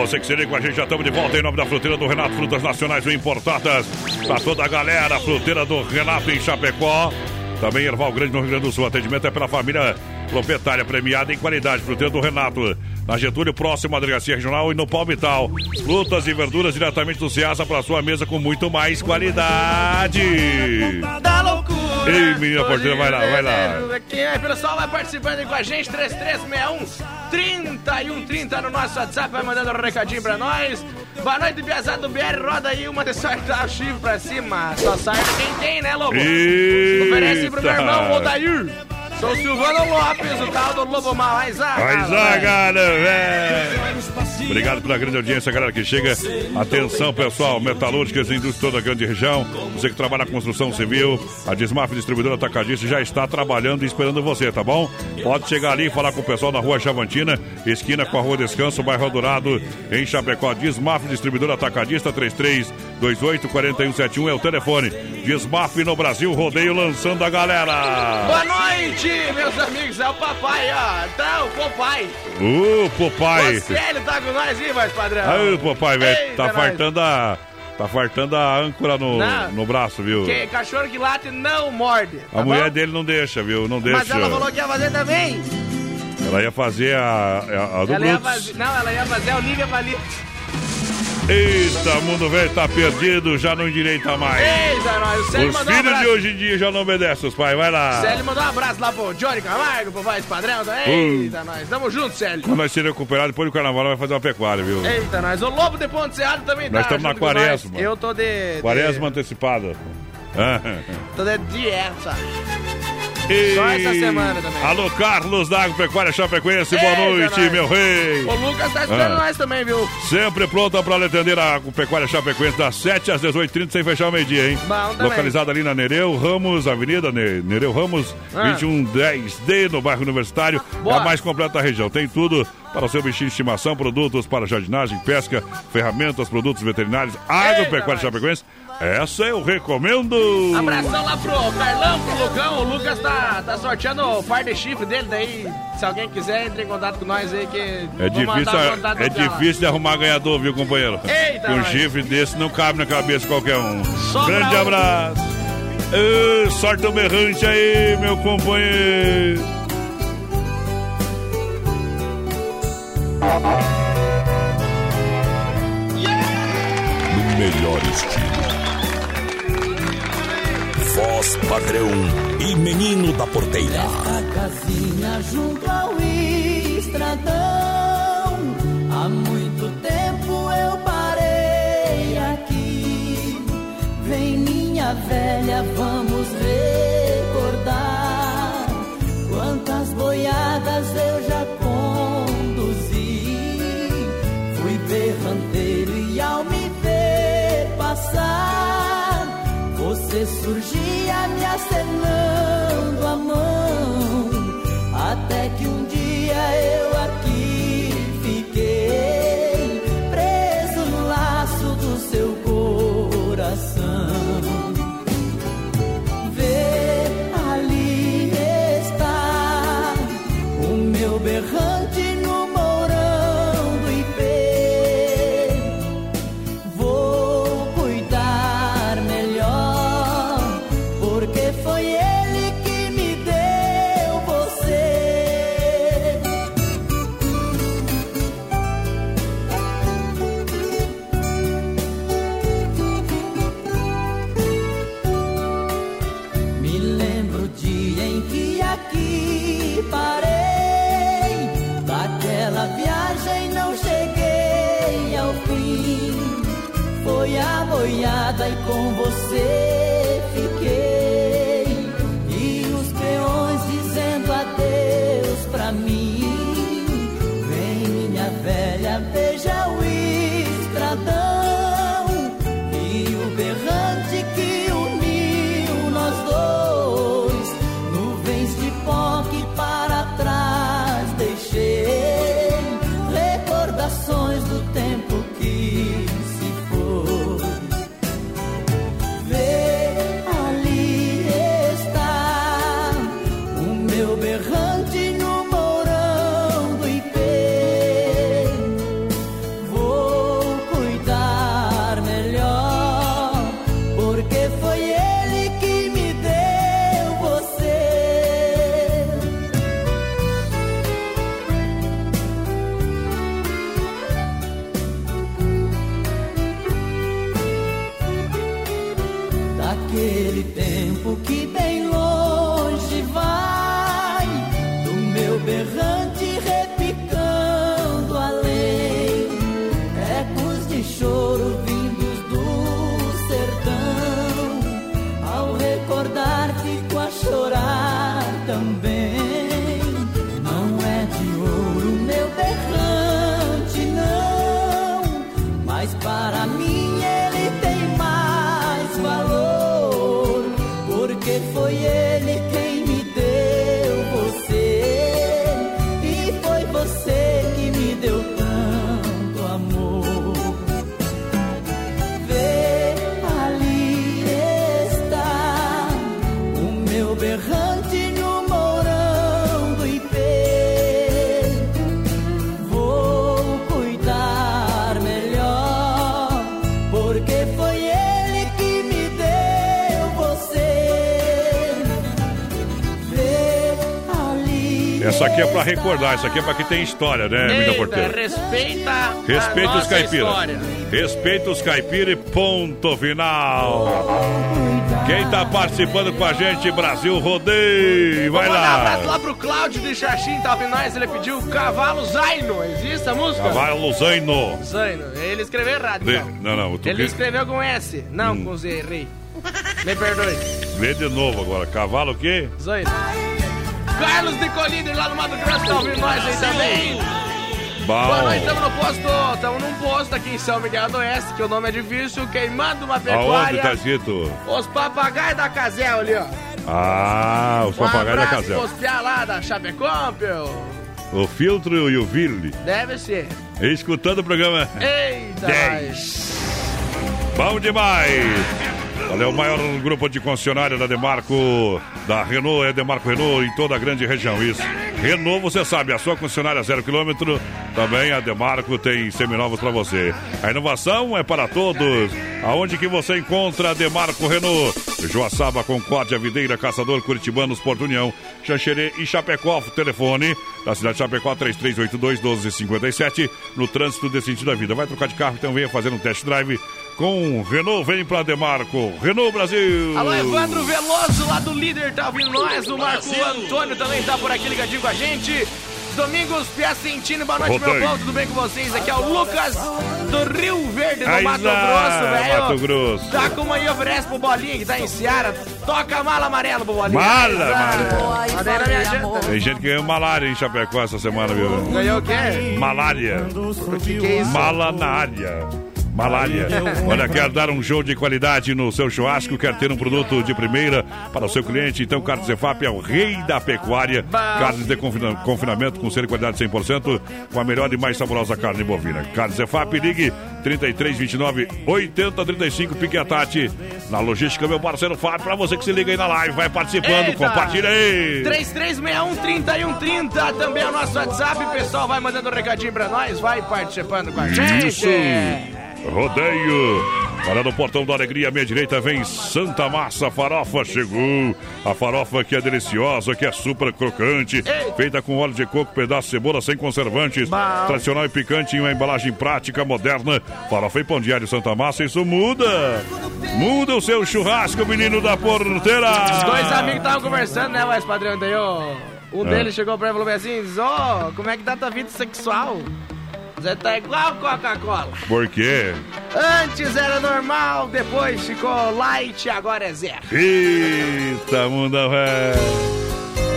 Speaker 2: Você que se liga com a gente, já estamos de volta em nome da fruteira do Renato, frutas nacionais ou importadas. Pra toda a galera, fruteira do Renato em Chapecó. Também Erval Grande no Rio Grande do Sul. Atendimento é pela família proprietária premiada em qualidade. Fruteira do Renato. Na Getúlio, próximo à delegacia regional e no Palmital. Frutas e verduras diretamente do Ceasa para sua mesa com muito mais qualidade. Ei, menina porteira, vai lá, vai lá.
Speaker 4: Quem é, pessoal, vai participando aí com a gente, 3361 3130 no nosso WhatsApp, vai mandando um recadinho pra nós. Boa noite, Piazada do BR, roda aí uma de sortar o chifre pra cima. Só sai quem tem, né, Lobo?
Speaker 2: Eita.
Speaker 4: Oferece pro meu irmão, Odair. Sou Silvano Lopes, o tal do Lobo Mal. Zaga,
Speaker 2: velho! Obrigado pela grande audiência, galera que chega. Atenção, pessoal, metalúrgicas, indústria toda a grande região. Você que trabalha na construção civil, a Desmaf Distribuidora Atacadista já está trabalhando e esperando você, tá bom? Pode chegar ali e falar com o pessoal na rua Chavantina, esquina com a rua Descanso, bairro Dourado, em Chapecó. Desmaf Distribuidora Atacadista 3328 4171 é o telefone. Desmaf no Brasil, rodeio lançando a galera.
Speaker 4: Boa noite, meus amigos. É o papai, ó. Tá, o papai.
Speaker 2: O papai.
Speaker 4: O Célio tá com nós aí, mais padrão.
Speaker 2: Aí, papai, velho. Tá fartando a. Tá fartando a âncora no,
Speaker 4: Não.
Speaker 2: no braço, viu?
Speaker 4: Que cachorro que late não morde.
Speaker 2: A mulher dele não deixa, viu? Não deixa.
Speaker 4: Mas ela falou que ia fazer também.
Speaker 2: Ela ia fazer a, a, a do
Speaker 4: Ela ia
Speaker 2: Brutus.
Speaker 4: fazer, não, ela ia fazer o Liga Valide.
Speaker 2: Eita, mundo velho tá perdido, já não endireita mais.
Speaker 4: Eita, nós. O Célio
Speaker 2: Os
Speaker 4: mandou um
Speaker 2: filhos de hoje em dia já não obedecem os pais, vai lá.
Speaker 4: Célio mandou um abraço lá pro Johnny Camargo, pro Voz Padrão.
Speaker 2: Hum.
Speaker 4: Eita, nós. Tamo junto, Célio.
Speaker 2: Quando nós seremos recuperados, depois do carnaval, nós vai fazer uma pecuária, viu?
Speaker 4: Eita, nós. O Lobo de Ponte Serrado também
Speaker 2: Nós
Speaker 4: tá.
Speaker 2: estamos na
Speaker 4: nós.
Speaker 2: quaresma.
Speaker 4: Eu tô de. de-
Speaker 2: Quaresma antecipada.
Speaker 4: Tô de dieta. Só essa semana também.
Speaker 2: Alô, Carlos da Agropecuária Chapecoense, boa
Speaker 4: Eita,
Speaker 2: noite,
Speaker 4: nós.
Speaker 2: meu rei.
Speaker 4: O Lucas tá esperando
Speaker 2: Ah.
Speaker 4: nós também, viu?
Speaker 2: Sempre pronta para atender a Agropecuária Chapecoense das 7 às 18h30 sem fechar o meio-dia, hein?
Speaker 4: Bom.
Speaker 2: Localizada ali na Nereu Ramos, Avenida Ne- Nereu Ramos,
Speaker 4: Ah.
Speaker 2: 2110D, no bairro Universitário. É
Speaker 4: Boa.
Speaker 2: a mais completa da região. Tem tudo para o seu bichinho de estimação, produtos para jardinagem, pesca, ferramentas, produtos veterinários, Agropecuária Chapecoense. Essa eu recomendo.
Speaker 4: Abração lá pro Carlão, pro Lucão. O Lucas tá, tá sorteando o par de chifre dele. Daí, se alguém quiser, entre em contato com nós aí que.
Speaker 2: É
Speaker 4: vou
Speaker 2: difícil, é difícil de arrumar ganhador, viu, companheiro?
Speaker 4: Eita,
Speaker 2: Com um chifre desse não cabe na cabeça de qualquer um.
Speaker 4: Só
Speaker 2: Grande
Speaker 4: pra um.
Speaker 2: abraço. Ê, sorte o berrante aí, meu companheiro.
Speaker 1: No melhor estilo. Voz padrão e menino da porteira.
Speaker 12: A casinha junto ao estradão. Há muito tempo eu parei aqui. Vem minha velha, vamos recordar quantas boiadas eu já conduzi. Fui berranteiro e ao me ver passar, você surgia me acenando a mão. Pra
Speaker 2: recordar, essa aqui é pra que tem história, né, Mina
Speaker 4: Eita,
Speaker 2: Porteira?
Speaker 4: respeita
Speaker 2: Respeita os caipiras. Respeita os caipiras e ponto final. Quem tá participando com a gente, Brasil Rodeio, vai
Speaker 4: mandar um abraço
Speaker 2: lá.
Speaker 4: lá pro Cláudio de Xaxim, tá ouvindo nós? Ele pediu Cavalo Zaino. Existe a música?
Speaker 2: Cavalo Zaino.
Speaker 4: Zaino. Ele escreveu errado, então.
Speaker 2: Não, não,
Speaker 4: Ele
Speaker 2: que-
Speaker 4: escreveu com S. Não,
Speaker 2: Hum.
Speaker 4: com Z, errei. Me perdoe.
Speaker 2: Lê de novo agora. Cavalo o quê?
Speaker 4: Zaino. Carlos de Colíder lá no Mato Grosso tá ouvindo nós aí também. Boa
Speaker 2: Bom.
Speaker 4: noite, estamos no posto. Estamos num posto aqui em São Miguel do Oeste, que o nome é difícil, queimando uma
Speaker 2: Aonde
Speaker 4: pecuária.
Speaker 2: tá escrito?
Speaker 4: Os papagaios da Casel ali, ó.
Speaker 2: Ah, os papagaios da Casel.
Speaker 4: piá lá da Chapecó, meu.
Speaker 2: O filtro e o Ville.
Speaker 4: Deve ser.
Speaker 2: Escutando o programa.
Speaker 4: Eita,
Speaker 2: 10. Bom demais! Olha, o maior grupo de concessionária da Demarco, da Renault, é Demarco Renault em toda a grande região, isso. Renault, você sabe, a sua concessionária zero quilômetro, também a Demarco tem seminovos para você. A inovação é para todos. Aonde que você encontra a Demarco Renault? Joaçaba, Concórdia, Videira, Caçador, Curitibanos, Porto União, Xanxerê e Chapecó. Telefone da cidade de Chapecó, 3382-1257, no trânsito desse sentido da vida. Vai trocar de carro, então venha fazer um test drive com Renault. Vem pra Demarco. Renault Brasil.
Speaker 4: Alô, Evandro Veloso, lá do líder, tá ouvindo nós. O Marco Antônio também tá por aqui ligadinho com a gente. Domingos Piacentino, boa noite, meu
Speaker 2: Rodeio.
Speaker 4: povo, tudo bem com vocês? Aqui é o Lucas do Rio Verde, no
Speaker 2: Aí
Speaker 4: Mato
Speaker 2: lá,
Speaker 4: Grosso, velho.
Speaker 2: Mato Grosso.
Speaker 4: Tá com uma aí oferece pro Bolinha, que tá em Seara. Toca a mala amarela pro Bolinha.
Speaker 2: Mala
Speaker 4: janta.
Speaker 2: Tem gente que ganhou malária em Chapecó essa semana, viu?
Speaker 4: Ganhou o quê?
Speaker 2: Malária.
Speaker 4: O que, que é isso?
Speaker 2: Mala na área. Malária. Olha, quer dar um show de qualidade no seu churrasco, quer ter um produto de primeira para o seu cliente, então Carlos Zefap é o rei da pecuária. Carnes de confina- confinamento com de qualidade 100%, com a melhor e mais saborosa carne bovina. Carlos Zefap, ligue 33 29 80 35, pique a Tati. Na logística, meu parceiro Fábio, para você que se liga aí na live, vai participando,
Speaker 4: Eita!
Speaker 2: compartilha aí.
Speaker 4: 3361-3130 também é o nosso WhatsApp. O pessoal vai mandando um recadinho pra nós, vai participando com a gente.
Speaker 2: Isso. Rodeio. Para no portão da alegria, à minha direita vem Santa Massa Farofa. Chegou. A farofa que é deliciosa, que é super crocante. Feita com óleo de coco, pedaço de cebola sem conservantes. Tradicional e picante em uma embalagem prática, moderna. Farofa e pão diário Santa Massa, isso muda. Muda o seu churrasco, menino da porteira.
Speaker 4: Os dois amigos estavam conversando, né, mais padrão? Daí, ó, um
Speaker 2: Ah.
Speaker 4: deles chegou pra mim e falou assim: como é que tá tua vida sexual? Você tá igual Coca-Cola.
Speaker 2: Por quê?
Speaker 4: Antes era normal, depois ficou light, agora é zero.
Speaker 2: Eita, mundo velho.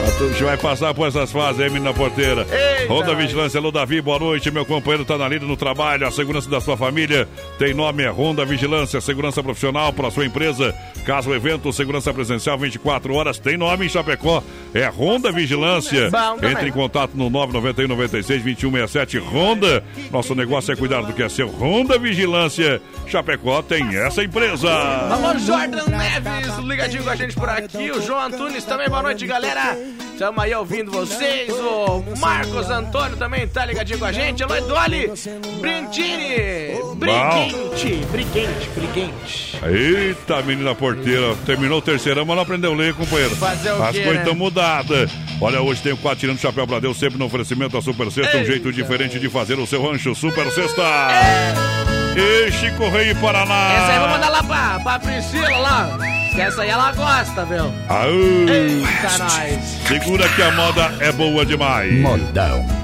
Speaker 2: A gente vai passar por essas fases aí, menina porteira.
Speaker 4: Eita,
Speaker 2: Ronda. Vigilância, Alô Davi, boa noite. Meu companheiro tá na lida no trabalho. A segurança da sua família tem nome, é Ronda Vigilância. Segurança profissional para sua empresa. Caso o evento, segurança presencial 24 horas, tem nome em Chapecó. É Ronda Vigilância.
Speaker 4: Também.
Speaker 2: Entre em contato no 991 96 2167 Ronda. Nosso negócio é cuidar do que é seu. Ronda Vigilância. Chapecó tem essa empresa.
Speaker 4: Alô, Jordan Neves, ligadinho com a gente por aqui. O João Antunes também, boa noite, galera. Estamos aí ouvindo vocês. O Marcos Antônio também tá ligadinho com a gente. Alô, Edoli, Brintini, Briguente, Briguente, Briguente.
Speaker 2: Eita, menina porteira. Terminou o terceirão, mas não aprendeu a ler, companheiro.
Speaker 4: Fazer o
Speaker 2: As
Speaker 4: quê,
Speaker 2: coisas
Speaker 4: né?
Speaker 2: estão mudadas. Olha, hoje tem o quatro tirando chapéu pra Deus, sempre no oferecimento da Super Sexta. Um jeito diferente de fazer o seu rancho. Super Sexta. E Chico Rei e Paraná.
Speaker 4: Essa aí eu vou mandar lá pra, pra Priscila lá. Que essa aí ela gosta, viu?
Speaker 2: Aú.
Speaker 4: Eita, nós.
Speaker 2: Segura que a moda é boa demais.
Speaker 10: Modão.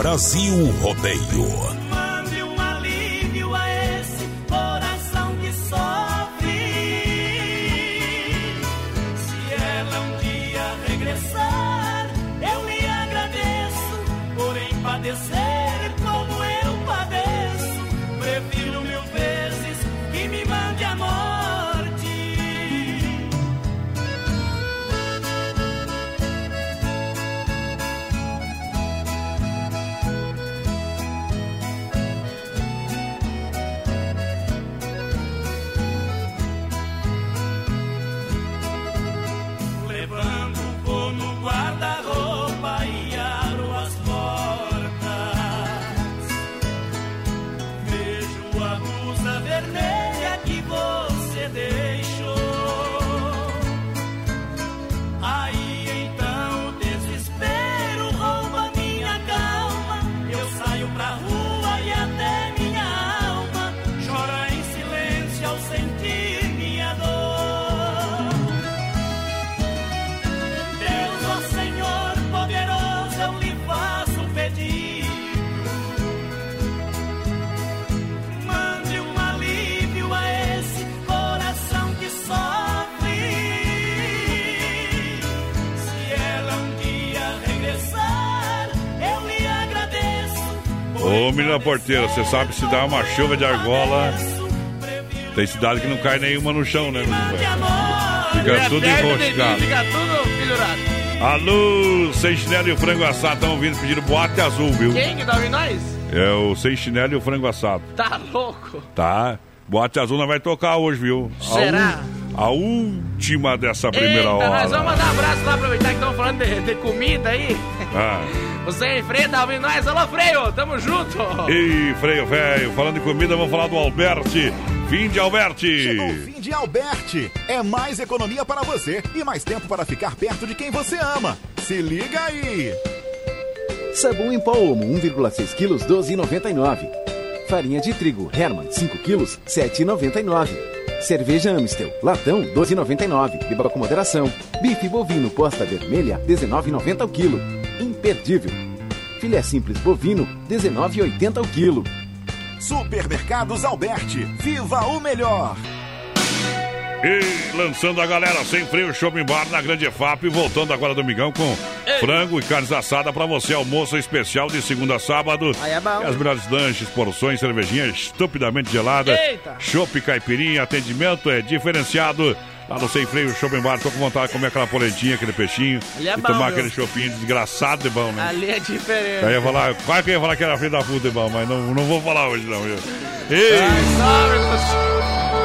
Speaker 7: Brasil Rodeio.
Speaker 2: Menina porteira, você sabe se dá uma chuva de argola. Tem cidade que não cai nenhuma no chão, né? Fica tudo enroscado.
Speaker 4: Fica tudo pendurado.
Speaker 2: Alô, sem chinelo e o frango assado estão vindo pedindo boate azul, viu?
Speaker 4: Quem que tá ouvindo nós?
Speaker 2: É o sem chinelo e o frango assado.
Speaker 4: Tá louco?
Speaker 2: Tá? Boate azul não vai tocar hoje, viu? A
Speaker 4: Será?
Speaker 2: u- A, última dessa primeira
Speaker 4: Eita,
Speaker 2: hora.
Speaker 4: nós vamos mandar um abraço lá, aproveitar que estão falando de, de comida aí.
Speaker 2: Ah.
Speaker 4: Você em Freio tá ouvindo nós? Alô, Freio, tamo junto.
Speaker 2: E freio velho, falando de comida, vamos falar do Alberti. Fim de Alberti.
Speaker 13: Chegou o fim de Alberti. É mais economia para você e mais tempo para ficar perto de quem você ama. Se liga aí.
Speaker 14: Sabão em pó Omo 1,6 kg 12,99. Farinha de trigo Herman 5 kg 7,99. Cerveja Amstel latão 12,99. Beba com moderação. Bife bovino posta vermelha 19,90 o quilo. Imperdível. Filé simples bovino 19,80 o quilo.
Speaker 13: Supermercados Alberti. Viva o melhor.
Speaker 2: E lançando a galera sem freio Shopping Bar na Grande EFAP, voltando agora domingão com frango e carnes assada para você, almoço especial de segunda a sábado.
Speaker 4: Aí é bom.
Speaker 2: E as melhores lanches, porções, cervejinha estupidamente gelada.
Speaker 4: Eita.
Speaker 2: Chopp caipirinha, atendimento é diferenciado. Lá no Sem Freio Shopping Bar, tô com vontade de comer aquela polentinha, aquele peixinho.
Speaker 4: Ali é
Speaker 2: e
Speaker 4: bom,
Speaker 2: tomar
Speaker 4: viu?
Speaker 2: aquele chopinho desgraçado de bom, né?
Speaker 4: Ali é diferente.
Speaker 2: Eu ia falar, quase que eu ia falar que era filho da puta de bom, mas não, não vou falar hoje não, viu? Ei!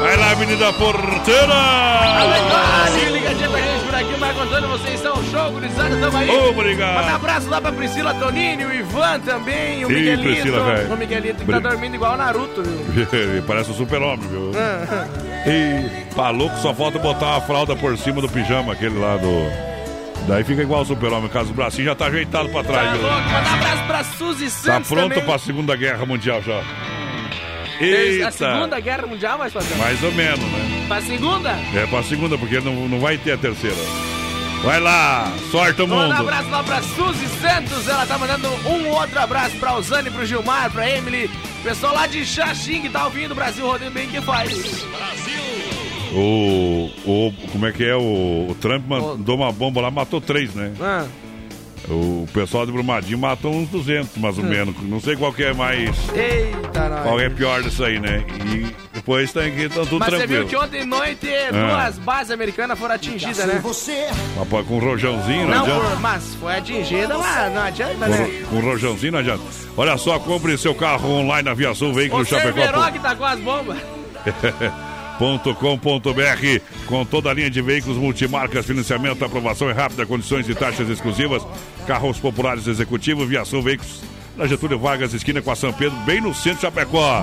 Speaker 2: Vai lá, menina porteira!
Speaker 4: Alô, ligadinha pra gente por aqui, Marco Antônio, vocês são show, gurizada, tamo aí.
Speaker 2: Obrigado.
Speaker 4: Manda um abraço lá pra Priscila Toninho, o Ivan também, o
Speaker 2: Ih,
Speaker 4: Miguelito.
Speaker 2: Priscila, velho.
Speaker 4: o Miguelito que tá dormindo igual o Naruto, viu?
Speaker 2: Parece um super-homem, viu?
Speaker 4: Ah,
Speaker 2: E maluco, só falta botar uma fralda por cima do pijama, aquele lá do. Daí fica igual o super-homem, caso o bracinho já tá ajeitado pra trás, viu?
Speaker 4: louco, manda um abraço pra Suzy
Speaker 2: Tá
Speaker 4: Santos
Speaker 2: pronto
Speaker 4: também.
Speaker 2: pra Segunda Guerra Mundial já.
Speaker 4: A
Speaker 2: Eita!
Speaker 4: Segunda Guerra Mundial, mais?
Speaker 2: Mais ou menos, né?
Speaker 4: Pra segunda?
Speaker 2: É pra segunda, porque não, não vai ter a terceira. Vai lá, sorte o
Speaker 4: Vou mandar um
Speaker 2: mundo.
Speaker 4: abraço lá pra Suzy Santos, ela tá mandando um outro abraço pra Usane, pro Gilmar, pra Emily, pessoal lá de Xaxim que tá ouvindo o Brasil Rodeio Bem que faz.
Speaker 2: O, o. Como é que é? O, o Trump mandou uma bomba lá, matou três, né?
Speaker 4: Ah.
Speaker 2: O pessoal de Brumadinho matou uns 200, mais ou
Speaker 4: Hum.
Speaker 2: menos. Não sei qual que é mais.
Speaker 4: Eita, nós.
Speaker 2: Qual é pior disso aí, né? E depois tem que tá tudo
Speaker 4: Mas você
Speaker 2: tranquilo.
Speaker 4: viu que ontem noite
Speaker 2: Ah.
Speaker 4: duas bases americanas foram atingidas, né?
Speaker 2: Mas pô, com rojãozinho, não,
Speaker 4: Não,
Speaker 2: adianta.
Speaker 4: por- mas foi atingida, mas não adianta, né?
Speaker 2: Com, com rojãozinho não adianta. Olha só, compre seu carro online na Via Sul, veículo
Speaker 4: O
Speaker 2: Chapecó.
Speaker 4: Cerveró que tá com as bombas.
Speaker 2: .com.br com toda a linha de veículos multimarcas, financiamento, aprovação é rápida, condições e taxas exclusivas, carros populares executivos, Viação Veículos, na Getúlio Vargas, esquina com a São Pedro, bem no centro de Chapecó.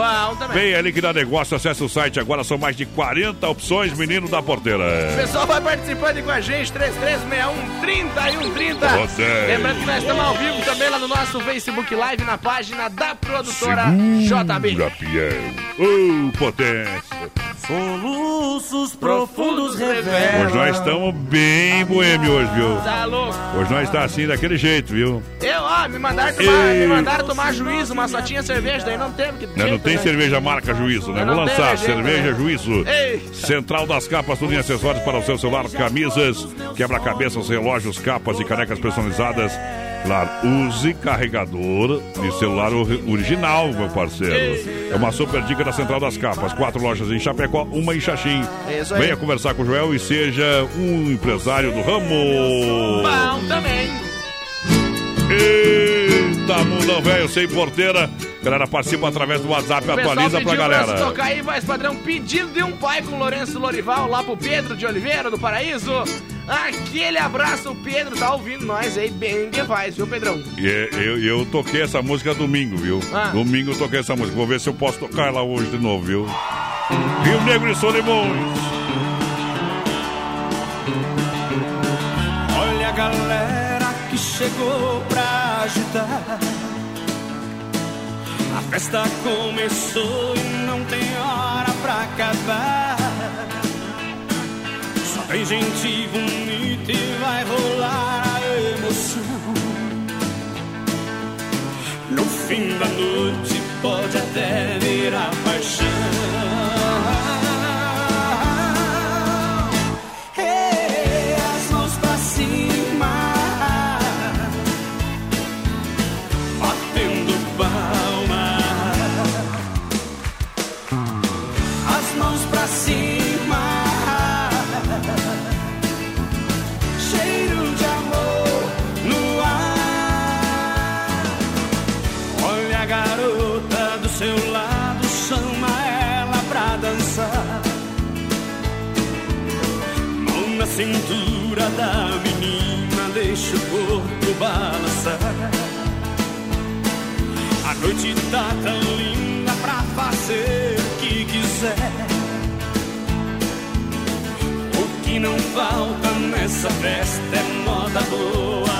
Speaker 2: Vem ali que dá negócio, acesse o site agora, são mais de 40 opções, menino da
Speaker 4: O
Speaker 2: porteira.
Speaker 4: pessoal vai participando com a gente, 3361-3130.
Speaker 2: Rodeio.
Speaker 4: Lembrando que nós estamos ao vivo também lá no nosso Facebook Live, na página da produtora
Speaker 2: Segura,
Speaker 4: JB.
Speaker 2: Piel. Ô, potência.
Speaker 5: Soluços profundos revelam.
Speaker 2: Hoje nós estamos bem boêmio hoje, viu?
Speaker 4: Tá louco?
Speaker 2: Hoje nós está assim, daquele jeito, viu?
Speaker 4: Eu, ó, me mandaram tomar, me mandaram tomar juízo, mas só tinha cerveja, daí não teve. Que
Speaker 2: Não,
Speaker 4: jeito,
Speaker 2: tem
Speaker 4: né?
Speaker 2: cerveja marca Juízo, né?
Speaker 4: Não
Speaker 2: Vou lançar
Speaker 4: jeito,
Speaker 2: cerveja
Speaker 4: né?
Speaker 2: Juízo.
Speaker 4: Eita.
Speaker 2: Central das capas, tudo em acessórios para o seu celular, camisas, quebra-cabeças, relógios, capas e canecas personalizadas. Claro, use carregador de celular ori- original, meu parceiro. É uma super dica da Central das Capas. Quatro lojas em Chapecó, uma em Xaxim.
Speaker 4: É.
Speaker 2: Venha conversar com o Joel e seja um empresário do ramo.
Speaker 4: Bom também.
Speaker 2: Eita, mundão velho, sem porteira. Galera, participa através do WhatsApp,
Speaker 4: O
Speaker 2: atualiza pra galera.
Speaker 4: tocar aí, voz padrão, pedido de um pai com Lourenço Lorival, lá pro Pedro de Oliveira, do Paraíso. Aquele abraço, o Pedro tá ouvindo nós aí, bem que faz, viu, Pedrão?
Speaker 2: E eu, eu toquei essa música domingo, viu?
Speaker 4: Ah.
Speaker 2: Domingo eu toquei essa música. Vou ver se eu posso tocar ela hoje de novo, viu? Rio Negro e Solimões.
Speaker 5: Olha a galera que chegou pra agitar. A festa começou e não tem hora pra acabar. Tem gente bonita e vai rolar a emoção. No fim da noite pode até virar cintura da menina, deixa o corpo balançar. A noite tá tão linda pra fazer o que quiser. O que não falta nessa festa é moda boa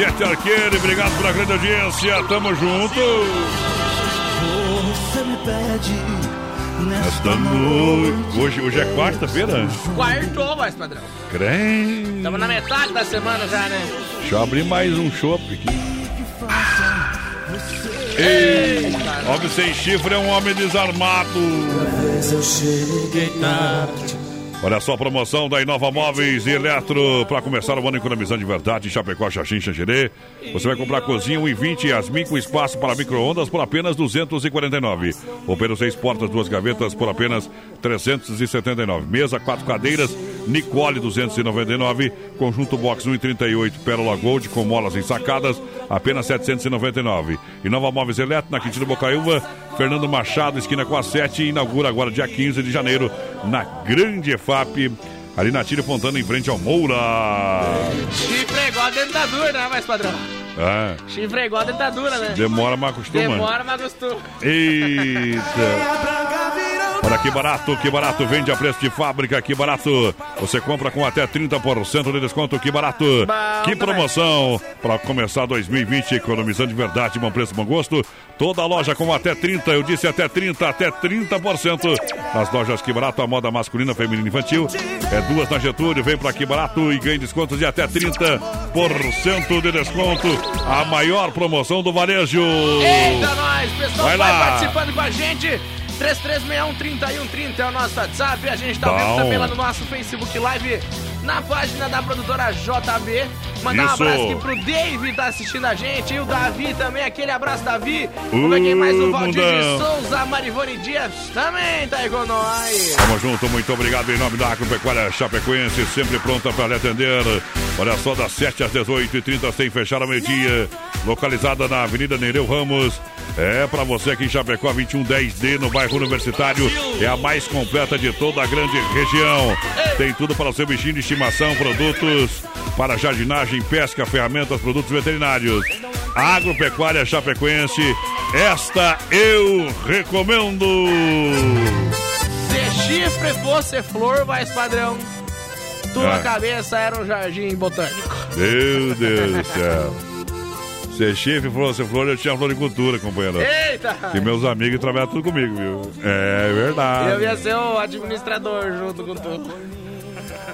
Speaker 2: Sete Arqueiro, obrigado pela grande audiência. Tamo junto.
Speaker 5: Você me pede
Speaker 2: Esta noite. Hoje, hoje é quarta-feira?
Speaker 4: Quartou, voz padrão.
Speaker 2: Crem.
Speaker 4: Estamos na metade da semana já, né?
Speaker 2: Deixa eu abrir mais um chopp aqui. Ei, homem sem chifre é um homem desarmado.
Speaker 5: Talvez eu cheguei tarde.
Speaker 2: Olha só a promoção da Inova Móveis e Eletro para começar o ano economizando de verdade em Chapecó, Xaxim, Xangerê. Você vai comprar cozinha 1,20 e Yasmin com espaço para micro-ondas por apenas 249. Roupeiro seis portas, duas gavetas por apenas 379. Mesa, quatro cadeiras, Nicole 299. Conjunto box 1,38 Pérola Gold com molas ensacadas, apenas 799. Inova Móveis e Eletro na Quintino Bocaiúva, Fernando Machado, esquina com a 7, inaugura agora dia 15 de janeiro na Grande EFAP. ali na Tira Fontana, em frente ao Moura.
Speaker 4: Chifre igual a dentadura, né, mais padrão?
Speaker 2: É,
Speaker 4: Chifre igual a dentadura, né?
Speaker 2: demora, mas acostuma.
Speaker 4: Demora, mas gostou.
Speaker 2: Eita! Olha que barato, que barato, vende a preço de fábrica, que barato. Você compra com até 30% de desconto, que barato. que promoção para começar 2020 economizando de verdade, bom preço, bom gosto. Toda loja com até 30, eu disse até 30, até 30%. Nas lojas que barato, a moda masculina, feminina e infantil. É duas na Getúlio, vem para que barato e ganhe descontos de até 30% de desconto. A maior promoção do varejo.
Speaker 4: Eita, nós! Pessoal,
Speaker 2: Vai
Speaker 4: vai,
Speaker 2: lá.
Speaker 4: participando com a gente. 3361-3130 é o nosso WhatsApp. A gente tá
Speaker 2: Bom.
Speaker 4: vendo também lá no nosso Facebook Live, na página da produtora JB. Mandar
Speaker 2: Isso.
Speaker 4: um abraço aqui pro Dave, tá assistindo a gente. E o Davi também, aquele abraço, Davi. Vamos ver quem mais? O Valdir de. Souza, Marivone Dias também tá aí com nós.
Speaker 2: Tamo junto, muito obrigado em nome da Agropecuária Chapecoense, sempre pronta para lhe atender. Olha só, das 7 às 18h30, sem fechar ao meio-dia. Localizada na Avenida Nereu Ramos. É para você aqui em Chapecó, 2110D, no bairro Universitário. É a mais completa de toda a grande região. Tem tudo para o seu bichinho de estimação, produtos para jardinagem, pesca, ferramentas, produtos veterinários. Agropecuária Chapecoense, esta eu recomendo.
Speaker 4: Se chifre fosse flor, mais padrão. Tua
Speaker 2: Ah.
Speaker 4: cabeça era um jardim botânico.
Speaker 2: Meu Deus do céu. Se chifre fosse flor, eu tinha floricultura, companheiro.
Speaker 4: Eita!
Speaker 2: E meus amigos trabalham tudo comigo, viu? É verdade.
Speaker 4: Eu ia ser o administrador junto com tu.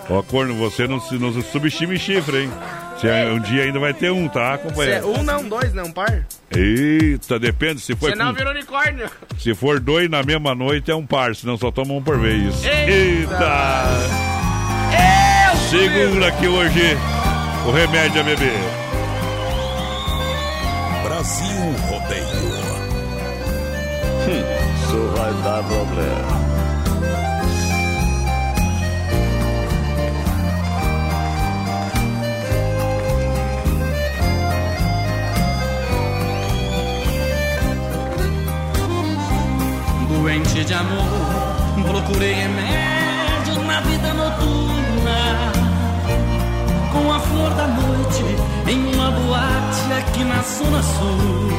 Speaker 2: Ó, corno, você não, se- não subestime chifre, hein? Você, um dia ainda vai ter um, tá,
Speaker 4: Se é
Speaker 2: companheiro?
Speaker 4: um, não, dois, não, par.
Speaker 2: Eita, depende. Se for,
Speaker 4: Senão
Speaker 2: com-
Speaker 4: vira unicórnio.
Speaker 2: se for dois na mesma noite, é um par, senão só toma um por vez.
Speaker 4: Eita!
Speaker 2: Segura que hoje o remédio é beber.
Speaker 1: Brasil Rodeio.
Speaker 15: Isso vai dar problema.
Speaker 7: Doente de amor, procurei remédio na vida noturna. Com a flor da noite em uma boate aqui na Zona Sul.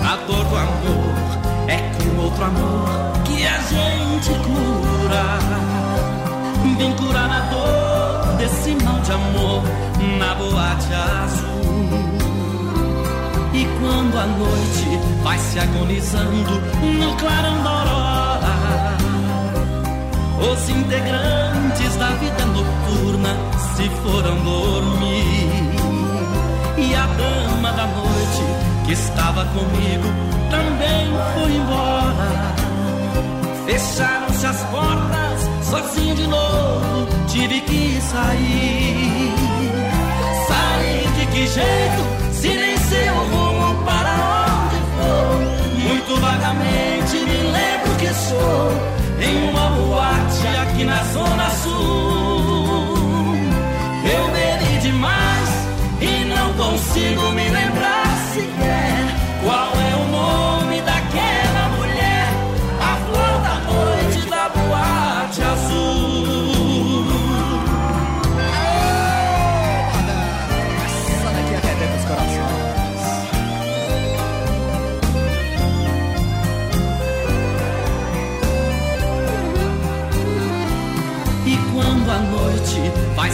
Speaker 7: A dor do amor é com outro amor que a gente cura. Vem curar a dor desse mal de amor na boate azul. Quando a noite vai se agonizando no clarão da aurora, os integrantes da vida noturna se foram dormir. E a dama da noite que estava comigo também foi embora. Fecharam-se as portas, sozinho de novo, tive que sair. Sair de que jeito? Muito vagamente me lembro que sou em uma boate aqui na Zona Sul. Eu bebi demais e não consigo me lembrar sequer qual é o nome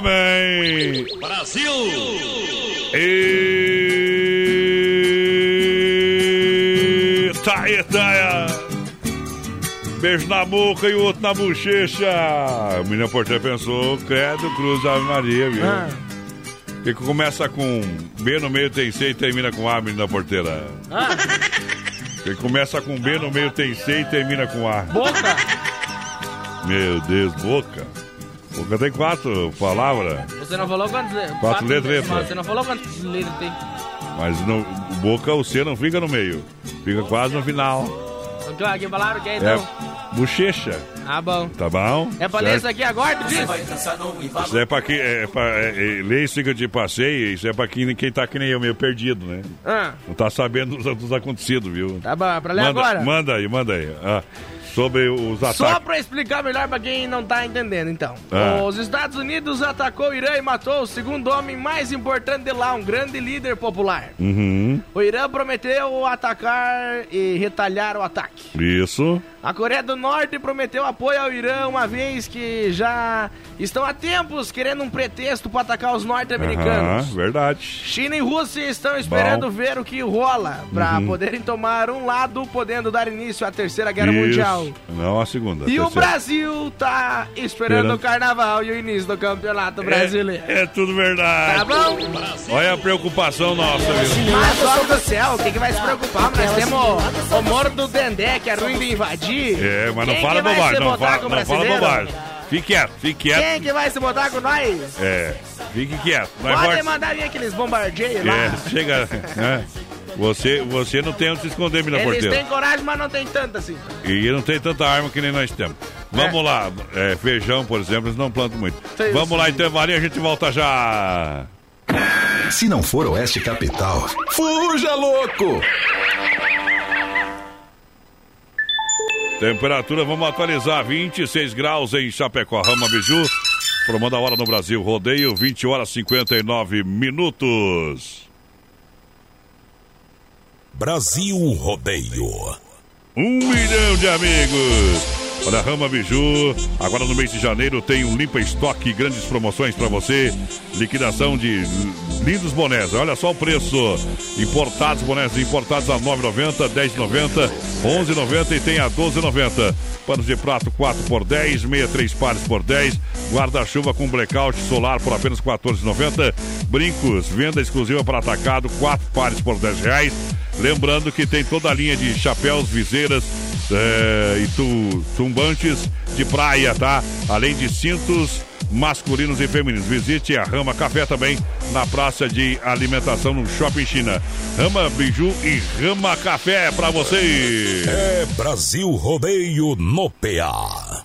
Speaker 2: também.
Speaker 1: Brasil!
Speaker 2: Eita, eita! Beijo na boca e o outro na bochecha. A menina porteira pensou, credo, cruz, Ave Maria, viu?
Speaker 4: Ah.
Speaker 2: Que começa com B no meio tem C e termina com A, menina porteira.
Speaker 4: Ah,
Speaker 2: Que começa com B no meio tem C e termina com A.
Speaker 4: boca.
Speaker 2: Meu Deus, boca. Boca tem quatro palavras,
Speaker 4: Você não falou quantas letras?
Speaker 2: Quatro letras,
Speaker 4: Mas
Speaker 2: né?
Speaker 4: Você não falou quantas letras tem.
Speaker 2: mas no, boca o C não fica no meio. Fica quase no final.
Speaker 4: Então, que palavra que é então?
Speaker 2: É bochecha,
Speaker 4: Ah, bom.
Speaker 2: tá bom?
Speaker 4: É pra ler
Speaker 2: Certo?
Speaker 4: isso aqui agora, tu disse?
Speaker 2: Isso é pra quem. É, pra, é, é, lê isso que eu te passei, isso é pra quem, quem tá que nem eu, meio perdido, né?
Speaker 4: Ah,
Speaker 2: Não tá sabendo dos, dos acontecidos, viu?
Speaker 4: tá bom, é pra ler
Speaker 2: manda,
Speaker 4: agora.
Speaker 2: Manda aí, manda aí. Ah, sobre os
Speaker 4: Só
Speaker 2: ataques.
Speaker 4: pra explicar melhor pra quem não tá entendendo, então.
Speaker 2: Ah.
Speaker 4: Os Estados Unidos atacou o Irã e matou o segundo homem mais importante de lá, um grande líder popular.
Speaker 2: Uhum.
Speaker 4: O Irã prometeu atacar e retalhar o ataque.
Speaker 2: Isso.
Speaker 4: A Coreia do Norte prometeu apoio ao Irã, uma vez que já estão há tempos querendo um pretexto para atacar os norte-americanos.
Speaker 2: verdade.
Speaker 4: China e Rússia estão esperando
Speaker 2: Bom.
Speaker 4: ver o que rola para
Speaker 2: Uhum.
Speaker 4: poderem tomar um lado, podendo dar início à Terceira Guerra
Speaker 2: Isso.
Speaker 4: Mundial.
Speaker 2: Não, a segunda.
Speaker 4: E o
Speaker 2: terceira.
Speaker 4: Brasil tá esperando o carnaval e o início do campeonato brasileiro.
Speaker 2: É, é tudo verdade.
Speaker 4: Tá bom?
Speaker 2: Olha a preocupação nossa, viu?
Speaker 4: Mas, homem do céu, o que, que vai se preocupar? Nós temos o Moro do Dendé, que é ruim de invadir.
Speaker 2: É, mas não
Speaker 4: Quem
Speaker 2: fala bobagem, não fala,
Speaker 4: o
Speaker 2: não fala bobagem. Fique quieto, fique quieto.
Speaker 4: Quem que vai se botar com nós?
Speaker 2: É, fique quieto.
Speaker 4: Podem mandar vir aqueles bombardeios
Speaker 2: É,
Speaker 4: lá.
Speaker 2: chega. né? Você, você não tem onde se esconder,
Speaker 4: Eles
Speaker 2: porteira.
Speaker 4: têm coragem, mas não tem tanto assim.
Speaker 2: E não tem tanta arma que nem nós temos. Vamos lá, é, feijão, por exemplo, eles não plantam muito.
Speaker 10: Sim,
Speaker 2: Vamos
Speaker 10: sim.
Speaker 2: lá, então, Maria, a gente volta já.
Speaker 10: Se não for Oeste Capital, fuja louco!
Speaker 2: Temperatura, vamos atualizar, 26 graus em Chapecó, Rama Biju. Formando a hora no Brasil, rodeio, 20 horas 59 minutos.
Speaker 1: Brasil Rodeio.
Speaker 2: Um milhão de amigos. Olha, Rama Biju, agora no mês de janeiro tem um limpa estoque, grandes promoções para você. Liquidação de lindos bonés. Olha só o preço. Importados, bonés importados a 9,90, 10,90, 11,90 e tem a 12,90. Panos de prato 4 por 10, 63 pares por 10. Guarda-chuva com blackout solar por apenas 14,90. Brincos, venda exclusiva para atacado, 4 pares por 10 reais. Lembrando que tem toda a linha de chapéus, viseiras é, e tu, tumbantes de praia, tá? Além de cintos masculinos e femininos. Visite a Rama Café também na praça de alimentação no Shopping China. Rama Biju e Rama Café para você.
Speaker 1: É Brasil Rodeio no PA.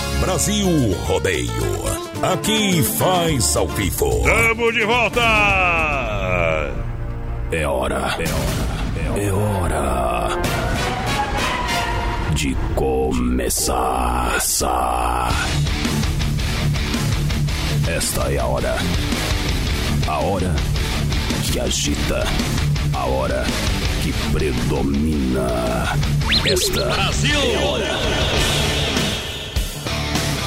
Speaker 1: Brasil Rodeio. Aqui faz ao vivo.
Speaker 2: Tamo de volta!
Speaker 1: É hora. É hora. É hora. De começar. Esta é a hora. A hora que agita. A hora que predomina. Esta
Speaker 2: Brasil!
Speaker 1: é a hora.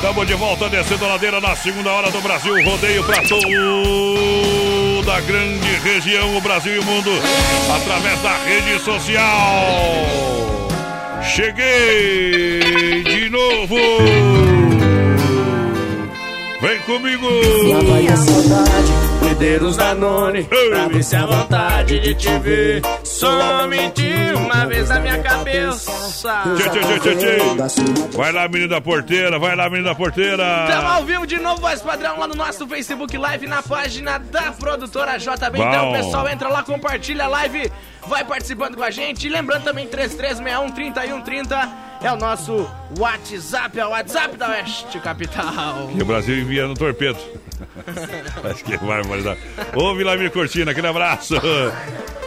Speaker 2: Estamos de volta descendo a ladeira na segunda hora do Brasil. Rodeio para toda a grande região, o Brasil e o mundo, através da rede social. Cheguei de novo. Vem comigo.
Speaker 6: Lá vai a saudade
Speaker 4: Me dê uns Danone pra ver se a vontade de te ver Somente uma vez na minha cabeça
Speaker 2: Tchê, tchê, tchê, tchê. Vai lá, menino da porteira, vai lá, menino da porteira.
Speaker 4: Estamos ao vivo de novo, voz padrão, lá no nosso Facebook Live, na página da produtora JB. Então, pessoal, entra lá, compartilha a live, vai participando com a gente. E lembrando também, 3361-3130 é o nosso WhatsApp, é o WhatsApp da Oeste Capital.
Speaker 2: E o Brasil envia no torpedo. Acho que vai barbaridade. Ô, Vilamir Cortina, aquele abraço.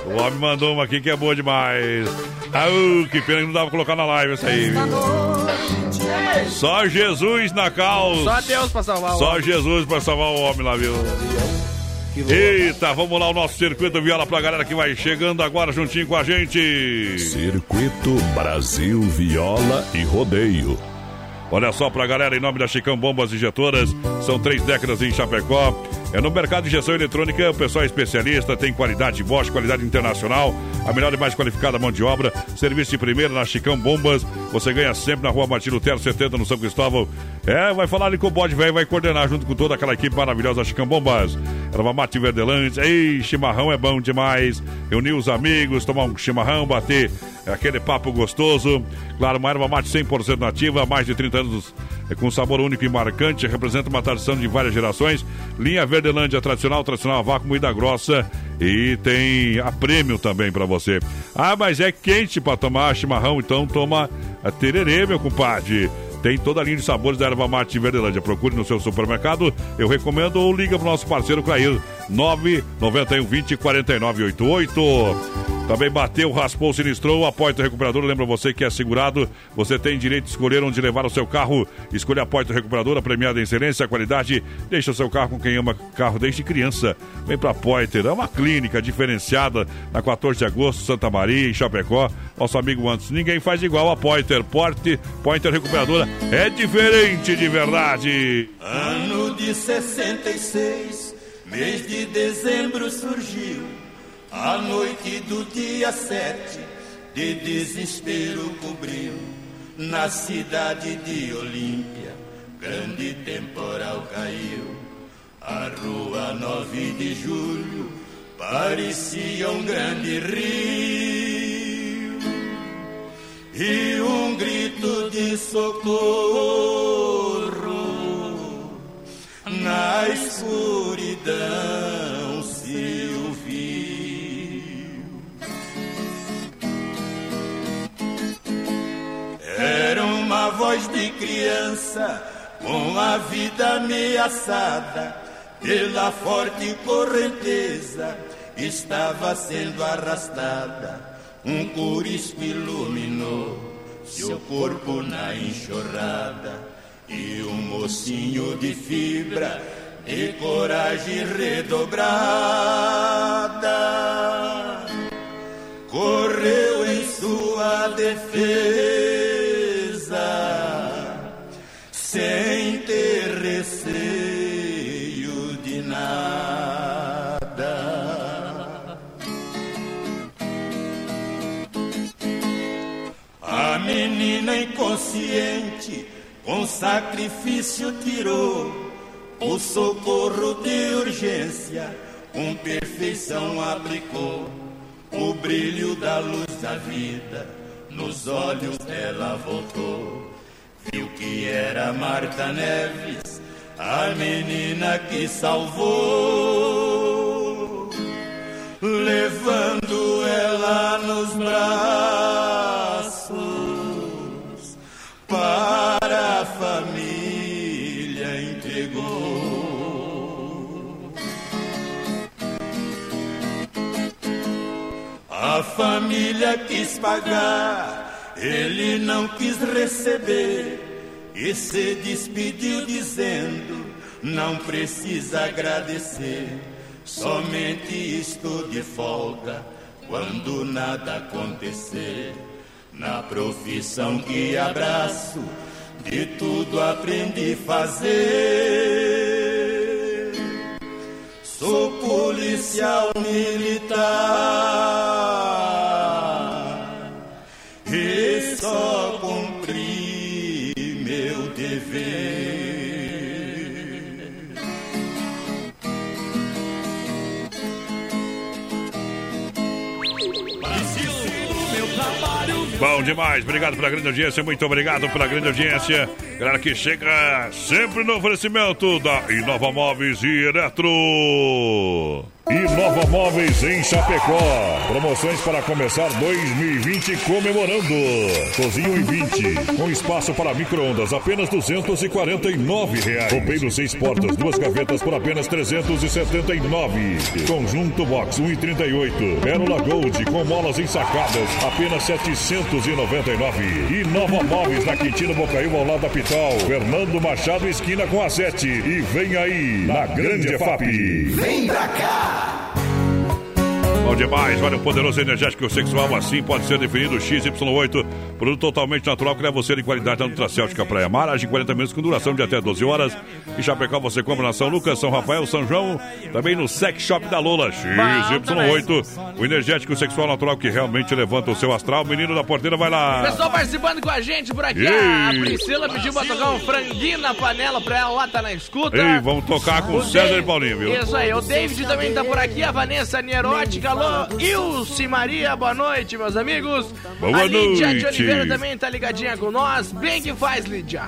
Speaker 2: O homem mandou uma aqui que é boa demais. Au, que pena que não dava pra colocar na live essa aí. viu? Só Jesus na causa.
Speaker 4: Só Deus pra salvar o
Speaker 2: Só
Speaker 4: homem.
Speaker 2: Jesus pra salvar o homem lá, viu? Eita, vamos lá, o nosso circuito viola pra galera que vai chegando agora juntinho com a gente.
Speaker 1: Circuito Brasil Viola e Rodeio.
Speaker 2: Olha só pra galera, em nome da Chicão Bombas Injetoras, são três décadas em Chapecó. É no mercado de injeção eletrônica, o pessoal é especialista, tem qualidade Bosch, qualidade internacional, a melhor e mais qualificada mão de obra, serviço de primeira na Chicão Bombas. Você ganha sempre na rua Martin Lutero 70, no São Cristóvão. É, vai falar ali com o bode velho, vai coordenar junto com toda aquela equipe maravilhosa da Chicão Bombas. Erva mate Verdelândia, ei, chimarrão é bom demais. Reunir os amigos, tomar um chimarrão, bater aquele papo gostoso. Claro, uma erva mate 100% nativa, mais de 30 anos é com sabor único e marcante, representa uma tradição de várias gerações. Linha Verdelândia tradicional, tradicional vácuo moída grossa e tem a prêmio também pra você. Ah, mas é quente pra tomar chimarrão, então toma a tererê, meu compadre. Tem toda a linha de sabores da erva mate Verdelândia. Procure no seu supermercado, eu recomendo, ou liga pro nosso parceiro Clair, 991 20 49 88. Também bateu, raspou, sinistrou, a Porta Recuperadora. Lembra você que é segurado, você tem direito de escolher onde levar o seu carro. Escolha a Porta Recuperadora, premiada em excelência, qualidade. Deixa o seu carro com quem ama carro desde criança. Vem pra Poiter, é uma clínica diferenciada na 14 de agosto, Santa Maria, em Chapecó. Nosso amigo antes, ninguém faz igual a Poiter. Porte, Poiter Recuperadora é diferente de verdade.
Speaker 16: Ano de 66, mês de dezembro surgiu. A noite do dia 7, de desespero cobriu. Na cidade de Olímpia, grande temporal caiu. A rua 9 de julho parecia um grande rio. E um grito de socorro na escuridão se ouviu. Era uma voz de criança com a vida ameaçada pela forte correnteza, estava sendo arrastada. Um curisco iluminou seu corpo na enxurrada e um mocinho de fibra de coragem redobrada. Correu em sua defesa sem inconsciente com sacrifício tirou o socorro de urgência, com perfeição aplicou o brilho da luz da vida. Nos olhos dela voltou, viu que era Marta Neves, a menina que salvou, levando ela nos braços família quis pagar, ele não quis receber e se despediu dizendo: Não precisa agradecer, somente estou de folga quando nada acontecer. Na profissão que abraço, de tudo aprendi fazer. Sou policial militar
Speaker 2: Bom demais, obrigado pela grande audiência, muito obrigado pela grande audiência. Galera que chega sempre no oferecimento da Inova Móveis e Eletro.
Speaker 17: Inova Móveis em Chapecó. Promoções para começar 2020 comemorando. Cozinho em 20, com espaço para micro-ondas, apenas 249 reais. Roupeiro seis portas, duas gavetas por apenas 379. Conjunto Box 1,38. Pérola Gold com molas ensacadas, apenas 799. Inova Móveis na Quintino Bocaiúva ao lado da Pital. Fernando Machado esquina com a 7. E vem aí, na Grande EFAP.
Speaker 10: Vem pra cá!
Speaker 2: Bom demais, olha, um poderoso energético sexual assim pode ser definido XY8, produto totalmente natural que leva você de qualidade da Nutracêutica Praia Mar, age em 40 minutos com duração de até 12 horas. E Chapecó você compra na São Lucas, São Rafael, São João, também no Sex Shop da Lola, XY8, o energético sexual natural que realmente levanta o seu astral. Menino da porteira, vai lá.
Speaker 4: Pessoal participando com a gente por aqui. A Priscila pediu pra tocar um franguinho na panela pra ela lá, tá na escuta.
Speaker 2: Ei, vamos tocar com o César e Paulinho, viu?
Speaker 4: Isso aí, o David também tá por aqui, a Vanessa Nierótica, alô, Ilse Maria, boa noite, meus amigos.
Speaker 2: Boa
Speaker 4: a Lídia
Speaker 2: noite.
Speaker 4: Oliveira também tá ligadinha com nós. Bem que faz, Lídia.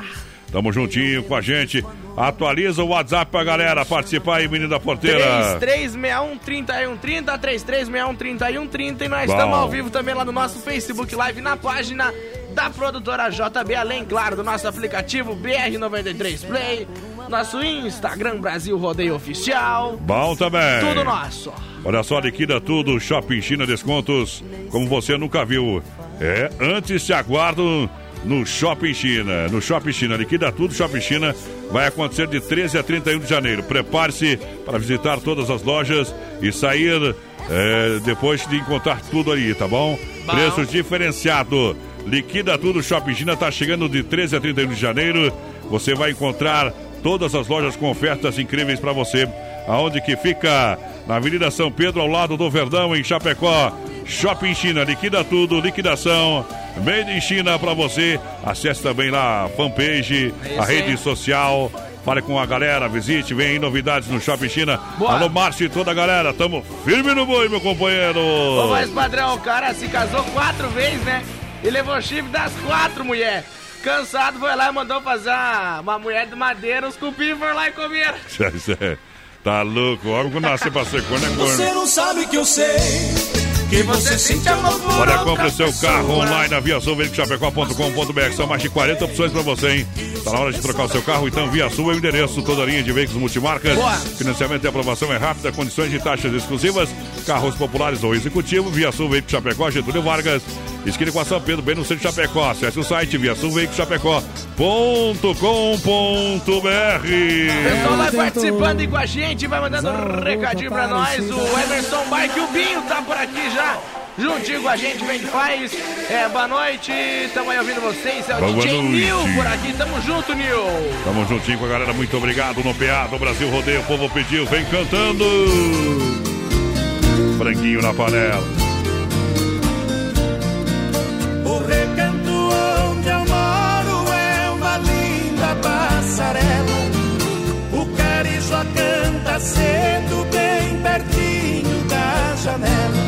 Speaker 2: Tamo juntinho com a gente. Atualiza o WhatsApp pra galera participar aí, menino da porteira.
Speaker 4: 3361-3130, 3361-3130 e nós estamos ao vivo também lá no nosso Facebook Live, na página da produtora JB, além, claro, do nosso aplicativo BR93 Play, nosso Instagram Brasil Rodeio Oficial.
Speaker 2: Bom também.
Speaker 4: Tudo nosso.
Speaker 2: Olha só, liquida tudo, Shopping China Descontos, como você nunca viu. É, antes te aguardo no Shopping China. No Shopping China, liquida tudo, Shopping China vai acontecer de 13 a 31 de janeiro. Prepare-se para visitar todas as lojas e sair é, depois de encontrar tudo ali, tá bom?
Speaker 4: Bom.
Speaker 2: Preços diferenciado. Liquida tudo, Shopping China está chegando de 13 a 31 de janeiro. Você vai encontrar todas as lojas com ofertas incríveis para você. Aonde que fica? Na Avenida São Pedro, ao lado do Verdão, em Chapecó. Shopping China, liquida tudo, liquidação. Made in China para você. Acesse também lá a fanpage,
Speaker 4: É
Speaker 2: a rede social. Fale com a galera, visite, vem aí novidades no Shopping China.
Speaker 4: Boa.
Speaker 2: Alô, Márcio e toda a galera, tamo firme no boi, meu companheiro.
Speaker 4: Ô, mas padrão, o cara se casou quatro vezes, né? E levou chifre das quatro mulheres. Cansado, foi lá e mandou fazer uma, uma mulher de madeira, os cupim foram lá e comeram.
Speaker 2: tá louco, o homem que nasce pra ser corno é
Speaker 6: Você
Speaker 2: corno.
Speaker 6: não sabe que eu sei que você sente amor por
Speaker 2: Olha, compre o seu carro online na viaçãoveiculoschapecó.com.br. São mais de 40 opções para você, hein? Tá na hora de trocar o seu carro, então Via Sul é o endereço. Toda a linha de veículos multimarcas.
Speaker 4: Boa.
Speaker 2: Financiamento e aprovação é rápida, condições de taxas exclusivas. Carros populares ou executivo. Via Sul Veículos Chapecó, Getúlio Vargas. Esquina com a São Pedro, bem no centro de Chapecó. Acesse o site viasulveiculoschapecó.com.br.
Speaker 4: Pessoal vai participando e com a gente, vai mandando um recadinho pra nós. O Emerson Bike, o Binho tá por aqui já. Juntinho com a gente, vem que faz. É, boa noite, tamo aí ouvindo vocês. É o
Speaker 2: Boa
Speaker 4: DJ
Speaker 2: noite.
Speaker 4: Nil por aqui, tamo junto, Nil.
Speaker 2: Tamo juntinho com a galera, muito obrigado. No PA do Brasil Rodeio, o povo pediu, vem cantando. Franguinho na panela.
Speaker 6: O recanto onde eu moro é uma linda passarela. O carijó canta cedo, bem pertinho da janela.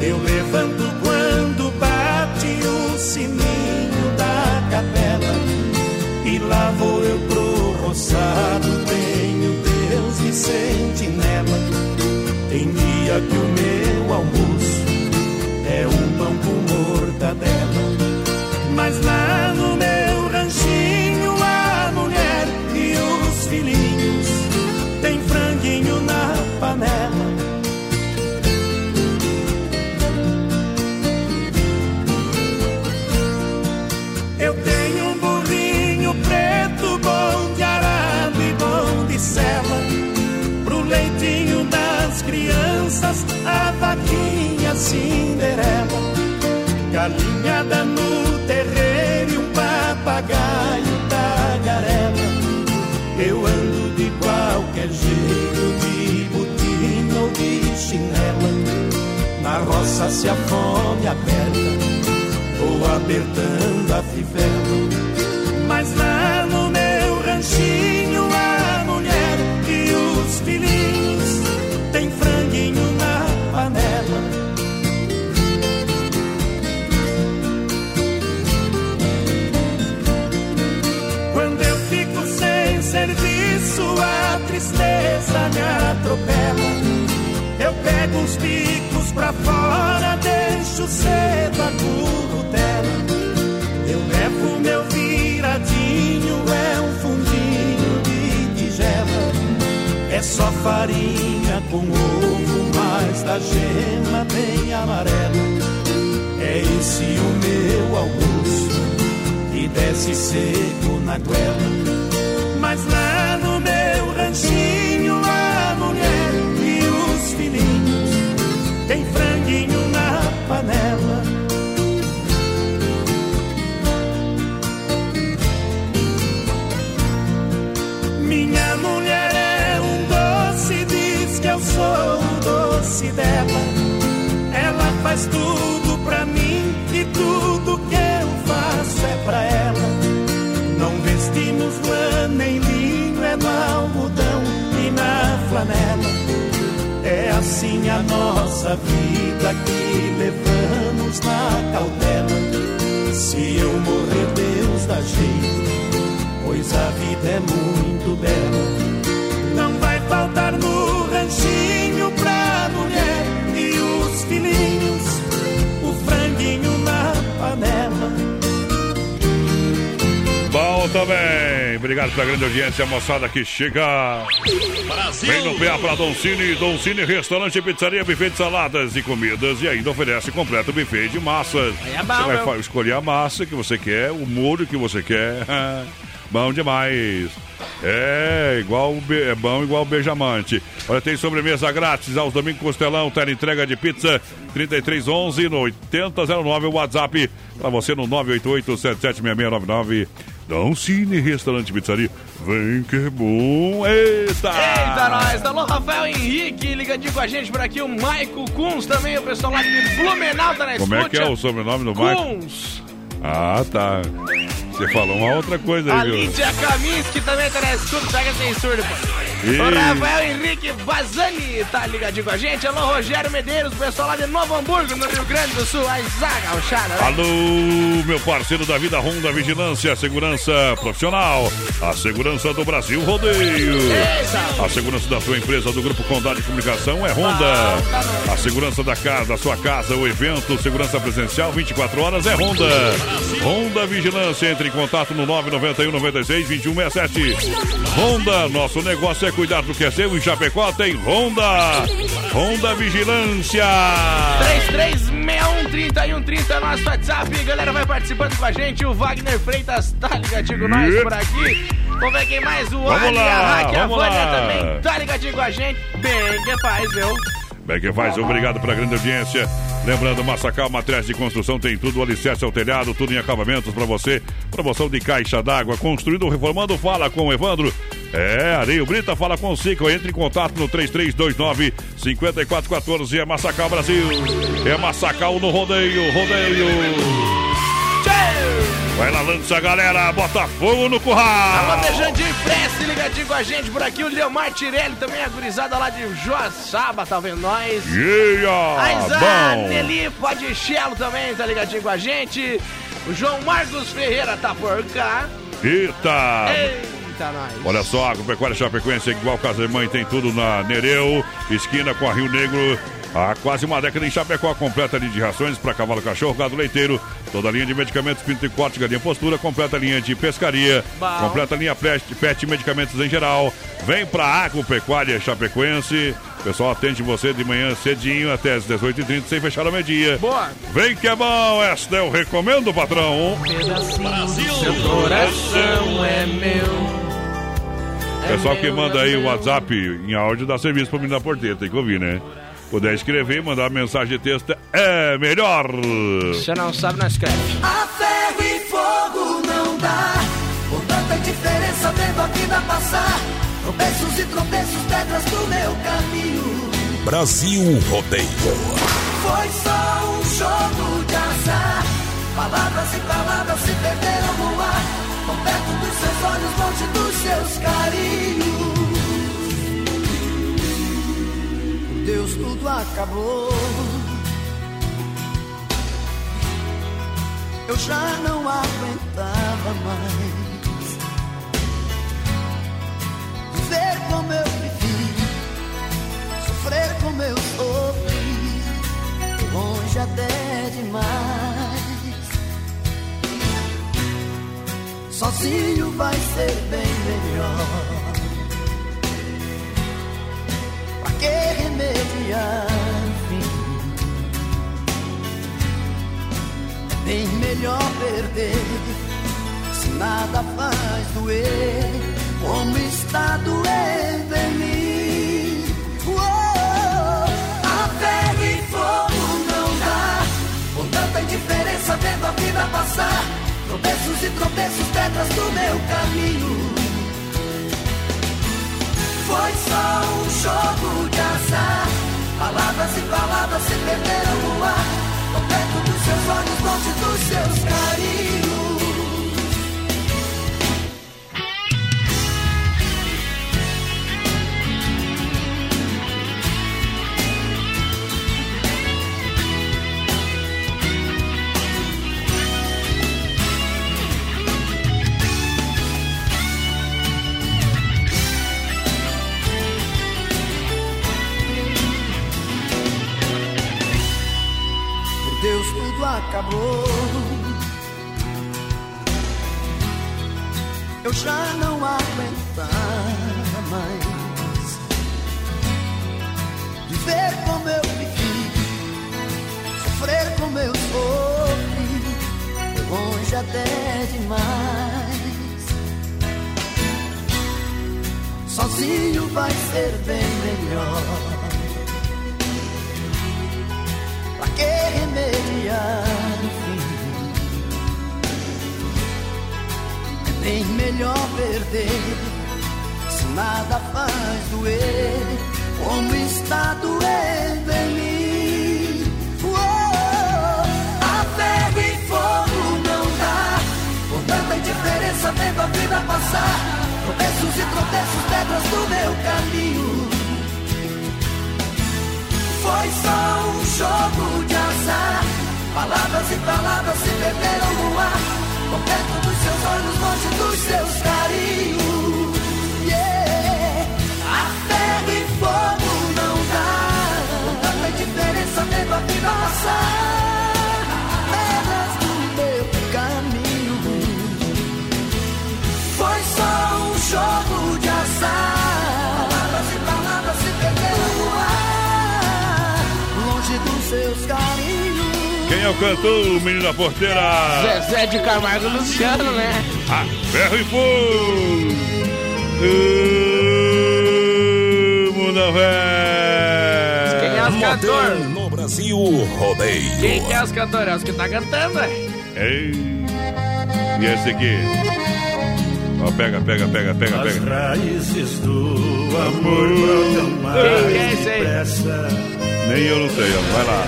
Speaker 6: Eu levanto quando bate o sininho da capela. E lá vou eu pro roçado, tenho Deus de sentinela. Tem dia que o Cinderela. Galinhada no terreiro e um papagaio tagarela. Eu ando de qualquer jeito, de botina ou de chinela. Na roça se a fome aperta, vou apertando a fivela. Atropela. Eu pego os bicos pra fora, deixo cedo a tudo dela. Eu levo meu viradinho, é um fundinho de tigela. É só farinha com ovo, mas da gema bem amarela. É esse o meu almoço, que desce seco na goela. Mas lá no meu ranchinho, panela. Minha mulher é um doce, diz que eu sou o doce dela. Ela faz tudo pra mim e tudo que eu faço é pra ela. Não vestimos lã nem linho, é no algodão e na flanela. Assim a nossa vida que levamos na cautela. Se eu morrer, Deus dá jeito, pois a vida é muito bela. Não vai faltar no ranchinho pra mulher e os filhinhos, o franguinho na panela.
Speaker 2: Também. Obrigado pela grande audiência, moçada que chega.
Speaker 1: Brasil.
Speaker 2: Vem no PA para Don Cine. Don Cine Restaurante e Pizzaria, buffet de saladas e comidas. E ainda oferece completo buffet de massas.
Speaker 4: É bom,
Speaker 2: você vai escolher a massa que você quer, o molho que você quer. bom demais. É, igual é bom igual o beijamante. Olha, tem sobremesa grátis aos domingos Costelão, tela entrega de pizza 3311 no 8009 o WhatsApp para você no 988-776699. Dom Cine Restaurante Pizzaria. Vem que é bom. Eita!
Speaker 4: Eita, nós! Alô, Rafael Henrique, ligadinho com a gente por aqui. O Maico Kunz também, o pessoal lá de Blumenau tá na
Speaker 2: Como é que é
Speaker 4: escuta.
Speaker 2: o sobrenome do Marco?
Speaker 4: Kunz.
Speaker 2: Ah, tá. Você falou uma outra coisa
Speaker 4: A
Speaker 2: aí, viu?
Speaker 4: Lídia Kaminski também tá na escuta. Pega sem surdo.
Speaker 2: Ih.
Speaker 4: O Rafael Henrique Vazani tá ligadinho com a gente. Alô, Rogério Medeiros, o pessoal lá de Novo Hamburgo, no Rio Grande do Sul. A Zaga, né?
Speaker 2: Alô, meu parceiro da vida Honda Vigilância, segurança profissional, a segurança do Brasil Rodeio. A segurança da sua empresa, do Grupo Condado de Comunicação é Honda. A segurança da casa, da sua casa, o evento, segurança presencial, 24 horas é Honda. Honda Vigilância, entre em contato no 991 96 2167. Honda, nosso negócio é cuidar do que é seu. Em Chapecó tem Honda. Honda Vigilância.
Speaker 4: 33613130 nosso WhatsApp. Galera, vai participando com a gente. O Wagner Freitas tá ligadinho com nós
Speaker 2: Yep.
Speaker 4: por aqui. Vamos ver quem mais. O
Speaker 2: Vamos
Speaker 4: Ali,
Speaker 2: lá,
Speaker 4: a Raque, a Vânia também tá ligadinho com a gente. Bem que faz, viu?
Speaker 2: Bem que faz, obrigado pela grande audiência. Lembrando, Massacal Matriz de Construção tem tudo, o alicerce ao telhado, tudo em acabamentos para você. Promoção de caixa d'água, construído ou reformando, fala com o Evandro. É, Areio Brita, fala com o Cico. Entre em contato no 3329-5414. É Massacal Brasil. É Massacal no rodeio, rodeio. Vai lá, lança, galera. Bota fogo no curral.
Speaker 4: Alô, Beijandinho Prece, ligadinho com a gente por aqui. O Leomar Tirelli também, a gurizada lá de Joaçaba, tá vendo nós?
Speaker 2: Yeah,
Speaker 4: A. Nelly Podichelo também tá ligadinho com a gente. O João Marcos Ferreira tá por cá.
Speaker 2: Eita.
Speaker 4: Eita, nós.
Speaker 2: Olha só, Agropecuária Chapecoense, igual Casa Mãe, tem tudo na Nereu, esquina com a Rio Negro. Há quase uma década em Chapecó, completa linha de rações para cavalo, cachorro, gado leiteiro, toda a linha de medicamentos, pinto e corte, galinha postura, completa linha de pescaria,
Speaker 4: Bom.
Speaker 2: completa linha pet, pet e medicamentos em geral. Vem pra Agropecuária Chapecoense. O pessoal atende você de manhã cedinho até as 18h30, sem fechar ao meio-dia.
Speaker 4: Boa.
Speaker 2: Vem que é bom, esta eu recomendo, patrão.
Speaker 4: Brasil. Seu coração é meu.
Speaker 2: Pessoal
Speaker 4: É
Speaker 2: que manda
Speaker 4: é
Speaker 2: aí o. WhatsApp em áudio dá serviço pra mim na porteira, tem que ouvir, né? Puder escrever e mandar mensagem de texto é melhor.
Speaker 4: Você não sabe, não escreve.
Speaker 6: A ferro e fogo não dá. Com tanta diferença vendo a vida passar. Tropeços e tropeços, pedras do meu caminho.
Speaker 1: Brasil Rodeio.
Speaker 6: Foi só um jogo de azar. Palavras e palavras se perderam no ar. Tão perto dos seus olhos, longe dos seus carinhos. Deus, tudo acabou. Eu já não aguentava mais. Viver como eu vivi.
Speaker 12: como eu sofri, longe até demais. Sozinho vai ser bem melhor. Que remediar o fim? É bem melhor perder se nada faz doer como está doendo em mim. A ferro e fogo não dá, com tanta indiferença vendo a vida passar. Tropeços e tropeços, pedras do meu caminho. Foi só um jogo de azar. Palavras e palavras se perderam no ar. No perto dos seus olhos, longe dos seus carinhos. Acabou. Eu já não aguentava mais viver como eu vivi, sofrer como eu sofri, longe até demais. Sozinho vai ser bem melhor. Que remediar? É bem melhor perder se nada faz doer como está doendo em mim. A ferro e fogo não dá, por tanta indiferença vendo a vida passar. Tropeços e tropeços, pedras do meu caminho. Foi só um jogo de azar. Palavras e palavras se perderam no ar. Por perto dos seus olhos, longe dos seus carinhos. Yeah. A ferro e fogo não dá. Com tanta indiferença vendo a vida passar.
Speaker 2: O cantor, menino da porteira?
Speaker 4: Zezé de Camargo Luciano, né?
Speaker 2: Ah, ferro e fogo! Da véia!
Speaker 4: Quem é os cantores?
Speaker 1: No Brasil Rodeio.
Speaker 4: Quem que é os cantores? É os que tá cantando.
Speaker 2: Ei. E esse aqui? Ó, pega, pega, pega, pega,
Speaker 18: As
Speaker 2: pega.
Speaker 18: raízes do amor brotam mais
Speaker 4: Quem é esse aí?
Speaker 18: depressa.
Speaker 2: Nem eu não sei, ó. Vai lá.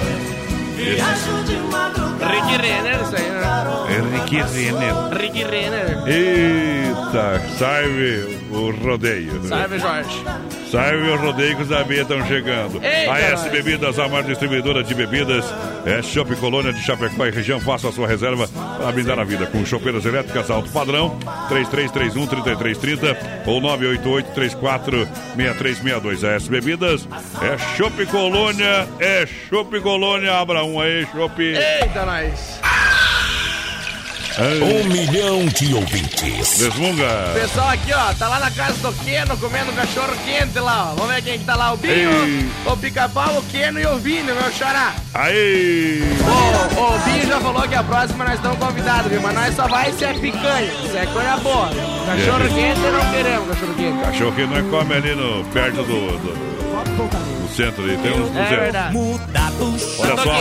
Speaker 12: Viajo de madrugada.
Speaker 4: Rick Renner, isso aí, né?
Speaker 2: Henrique Renner. O rodeio.
Speaker 4: Salve, Jorge.
Speaker 2: Salve o rodeio que os abelhas estão chegando.
Speaker 4: Eita,
Speaker 2: a S. Bebidas, a maior distribuidora de bebidas, é Shop Colônia de Chapecó e região. Faça a sua reserva para brindar a vida com chopeiras elétricas alto padrão, 3331-3330 ou 988-34-6362. A S Bebidas é Shop Colônia, é Shop Colônia. Abra um aí, Shop.
Speaker 4: Eita, nós.
Speaker 1: Um milhão de ouvintes.
Speaker 2: Desmunga.
Speaker 4: O pessoal aqui, ó, tá lá na casa do Keno comendo cachorro quente lá, ó. Vamos ver quem que tá lá, o Binho,
Speaker 2: Ei.
Speaker 4: o Pica-Pau, o Keno e o Vini, meu xará.
Speaker 2: Aí!
Speaker 4: Ô, ô, o Binho já falou que a próxima nós estamos convidados, viu? Mas nós só vai se é picanha, se é coisa boa. Cachorro
Speaker 2: É.
Speaker 4: quente não queremos, cachorro quente.
Speaker 2: Cachorro que nós come ali no, perto do, do, do centro ali. Tem uns
Speaker 4: É
Speaker 2: 200.
Speaker 4: verdade.
Speaker 2: Olha só,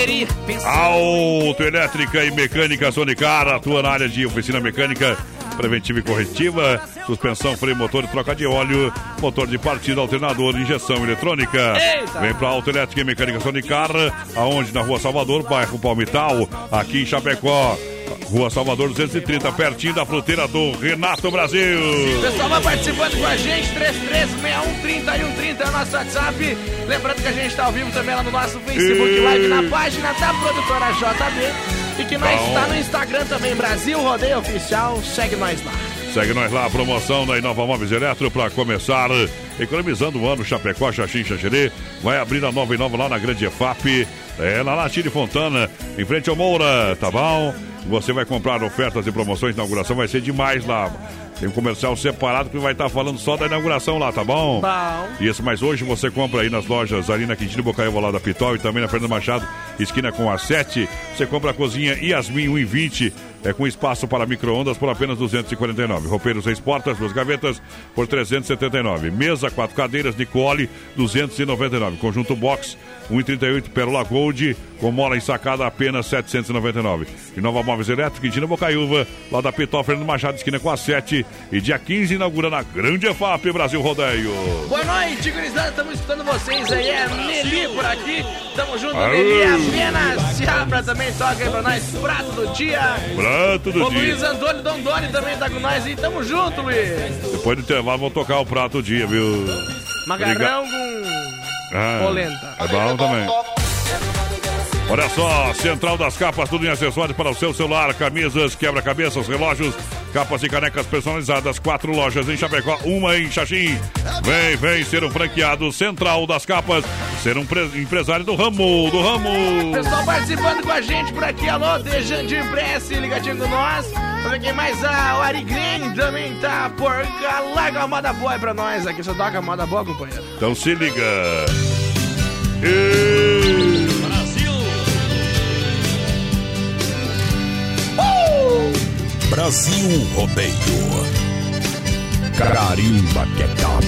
Speaker 2: autoelétrica e mecânica Sonicar, atua na área de oficina mecânica preventiva e corretiva, suspensão, freio, motor e troca de óleo, motor de partida, alternador, injeção eletrônica.
Speaker 4: Eita!
Speaker 2: Vem pra autoelétrica e mecânica Sonicar, aonde na Rua Salvador, bairro Palmital, aqui em Chapecó. Rua Salvador 230, pertinho da fruteira do Renato Brasil.
Speaker 4: O pessoal vai participando com a gente, 336130 e 130 é o nosso WhatsApp. Lembrando que a gente está ao vivo também lá no nosso Facebook
Speaker 2: E-
Speaker 4: Live, na página da produtora JB. E que nós está no Instagram também, Brasil Rodeio Oficial. Segue nós lá.
Speaker 2: Segue nós lá, a promoção da Inova Móveis Eletro para começar economizando o ano. Chapecó, Xaxim, Xaxerê. Vai abrir a nova Inova lá na Grande EFAP. É, na Latine Fontana, em frente ao Moura, tá bom? Você vai comprar ofertas e promoções. Inauguração vai ser demais lá. Tem um comercial separado que vai estar falando só da inauguração lá, tá bom?
Speaker 4: Bom.
Speaker 2: Isso, mas hoje você compra aí nas lojas ali na Quintino Bocaiúva lá da Pitol e também na Fernando Machado, esquina com a 7. Você compra a cozinha Yasmin 1,20 é com espaço para micro-ondas por apenas 249. Roupeiro seis portas, duas gavetas por 379. Mesa, quatro cadeiras, Nicole, 299. Conjunto box, 1,38 Pérola Gold, com mola ensacada apenas 799. E Nova Móveis Elétrica, Quintina Bocaiúva, lá da Pitol, Fernando Machado, esquina com a 7. E dia 15 inaugura na Grande EFAP Brasil Rodeio.
Speaker 4: Boa noite, gurizada. Estamos escutando vocês aí. É Nelly por aqui. Tamo junto,
Speaker 2: Aê.
Speaker 4: Nelly. Apenas Seabra também toca aí pra nós. Prato do dia.
Speaker 2: Prato
Speaker 4: o
Speaker 2: dia.
Speaker 4: Luiz Antônio Dondoni também tá com nós e tamo junto, Luiz.
Speaker 2: Depois do intervalo, vou tocar o prato do dia, viu?
Speaker 4: Macarrão com
Speaker 2: Ah,
Speaker 4: polenta.
Speaker 2: É bom também. Olha só, Central das Capas, tudo em acessórios para o seu celular, camisas, quebra-cabeças, relógios, capas e canecas personalizadas, quatro lojas em Chapecó, uma em Xaxim. Vem, vem ser um franqueado Central das Capas, ser um pre- empresário do ramo, do ramo.
Speaker 4: Pessoal participando com a gente por aqui, alô, Dejandir Prece, ligadinho com nós. Ver quem mais, o Ari Green também tá por cá. Larga a moda boa aí pra nós, aqui só toca a moda boa, companheiro.
Speaker 2: Então se liga. E...
Speaker 1: Brasil Rodeio. Carimba que é top.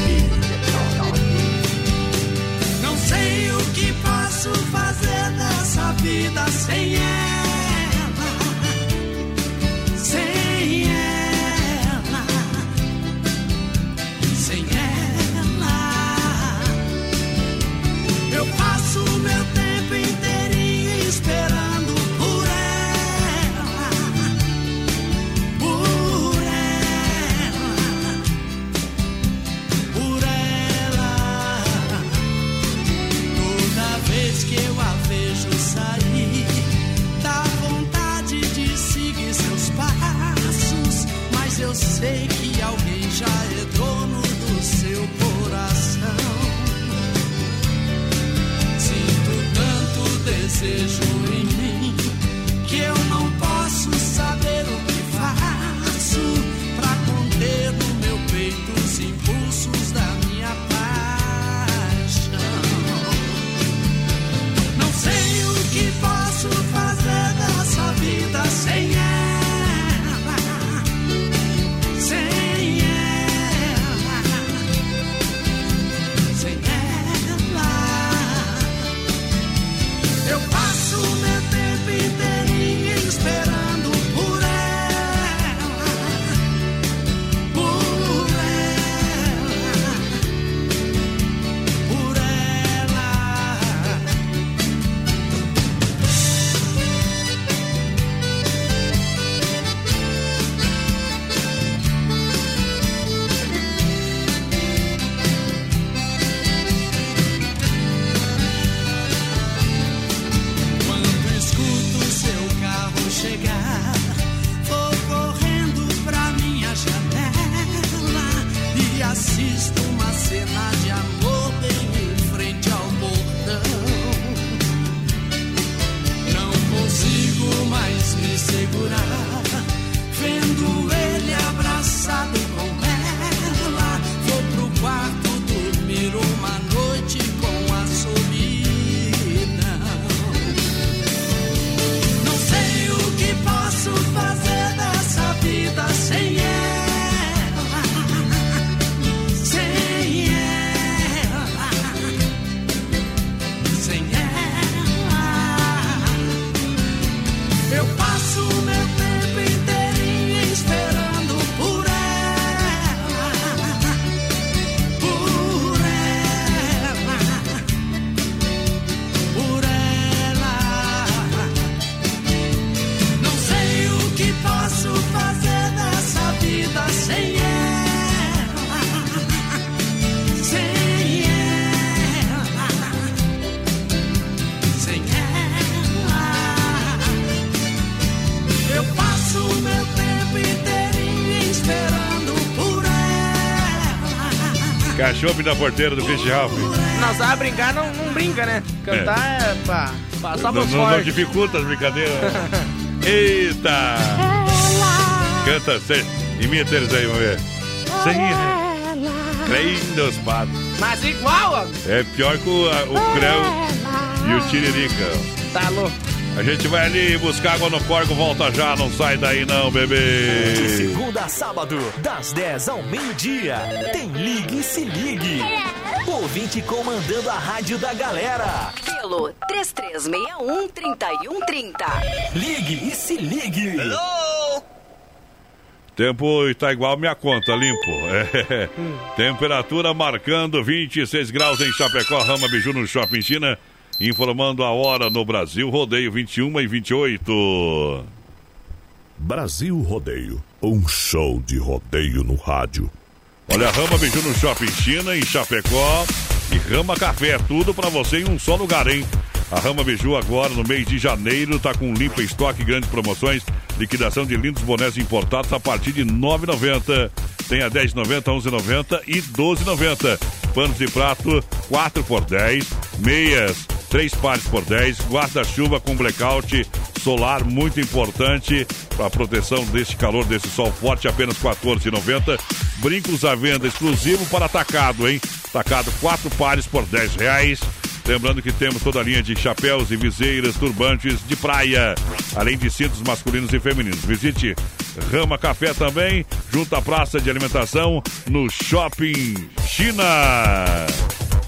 Speaker 6: Não sei o que posso fazer dessa vida sem ela. Sei que alguém já é dono do seu coração. Sinto tanto desejo em mim e assisto uma cena de amor bem em frente ao portão. Não consigo mais me segurar,
Speaker 2: Cachorro da porteira do Fish Ralph.
Speaker 4: Não sabe brincar, não, não brinca, né? Cantar é, pra, pra, só
Speaker 2: Não, não, não dificulta as brincadeiras. Eita! Canta, cê, imita eles aí, vamos ver. Sem Creio dos patos.
Speaker 4: Mas igual, ó.
Speaker 2: É pior que o, a- o Creu e o Tiririca.
Speaker 4: Tá louco.
Speaker 2: A gente vai ali buscar água no corgo, volta já, não sai daí não,
Speaker 11: De
Speaker 2: bebê.
Speaker 11: segunda a sábado, das 10 ao meio-dia, tem Ligue e Se Ligue. Ouvinte comandando a rádio da galera.
Speaker 19: Pelo 3361-3130.
Speaker 11: Ligue e Se Ligue.
Speaker 2: Tempo está igual minha conta, limpo. É. Temperatura marcando 26 graus em Chapecó, Rama Biju no Shopping China. Informando a hora no Brasil, rodeio 21 e 28.
Speaker 1: Brasil Rodeio, um show de rodeio no rádio.
Speaker 2: Olha, Rama Biju no Shopping China, em Chapecó. E Rama Café, tudo pra você em um só lugar, hein? A Rama Biju agora, no mês de janeiro, tá com limpa estoque, grandes promoções. Liquidação de lindos bonés importados a partir de R$ 9,90. Tem a R$ 10,90, 11,90 e R$ 12,90. Panos de prato, 4 por 10. Meias, 3 pares por 10. Guarda-chuva com blackout solar, muito importante para proteção desse calor, desse sol forte, apenas R$ 14,90. Brincos à venda, exclusivo para atacado, hein? Atacado, 4 pares por 10 reais. Lembrando que temos toda a linha de chapéus e viseiras, turbantes de praia, além de cintos masculinos e femininos. Visite Rama Café também, junto à praça de alimentação, no Shopping China.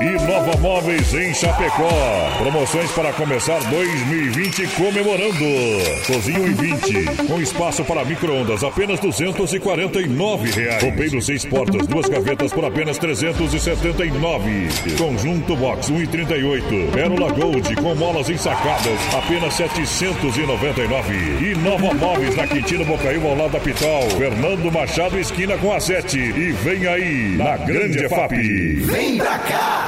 Speaker 17: Inova Móveis em Chapecó. Promoções para começar 2020 comemorando. Cozinho em 20, com espaço para micro-ondas, apenas 249 reais. Roupeiro seis portas, duas gavetas por apenas 379. Conjunto Box 1,38. Pérola Gold com molas ensacadas, apenas 799. Inova Móveis na Quintino Bocaiúva ao lado da Pitol. Fernando Machado, esquina com a 7. E vem aí, na Grande EFAP.
Speaker 9: Vem pra cá!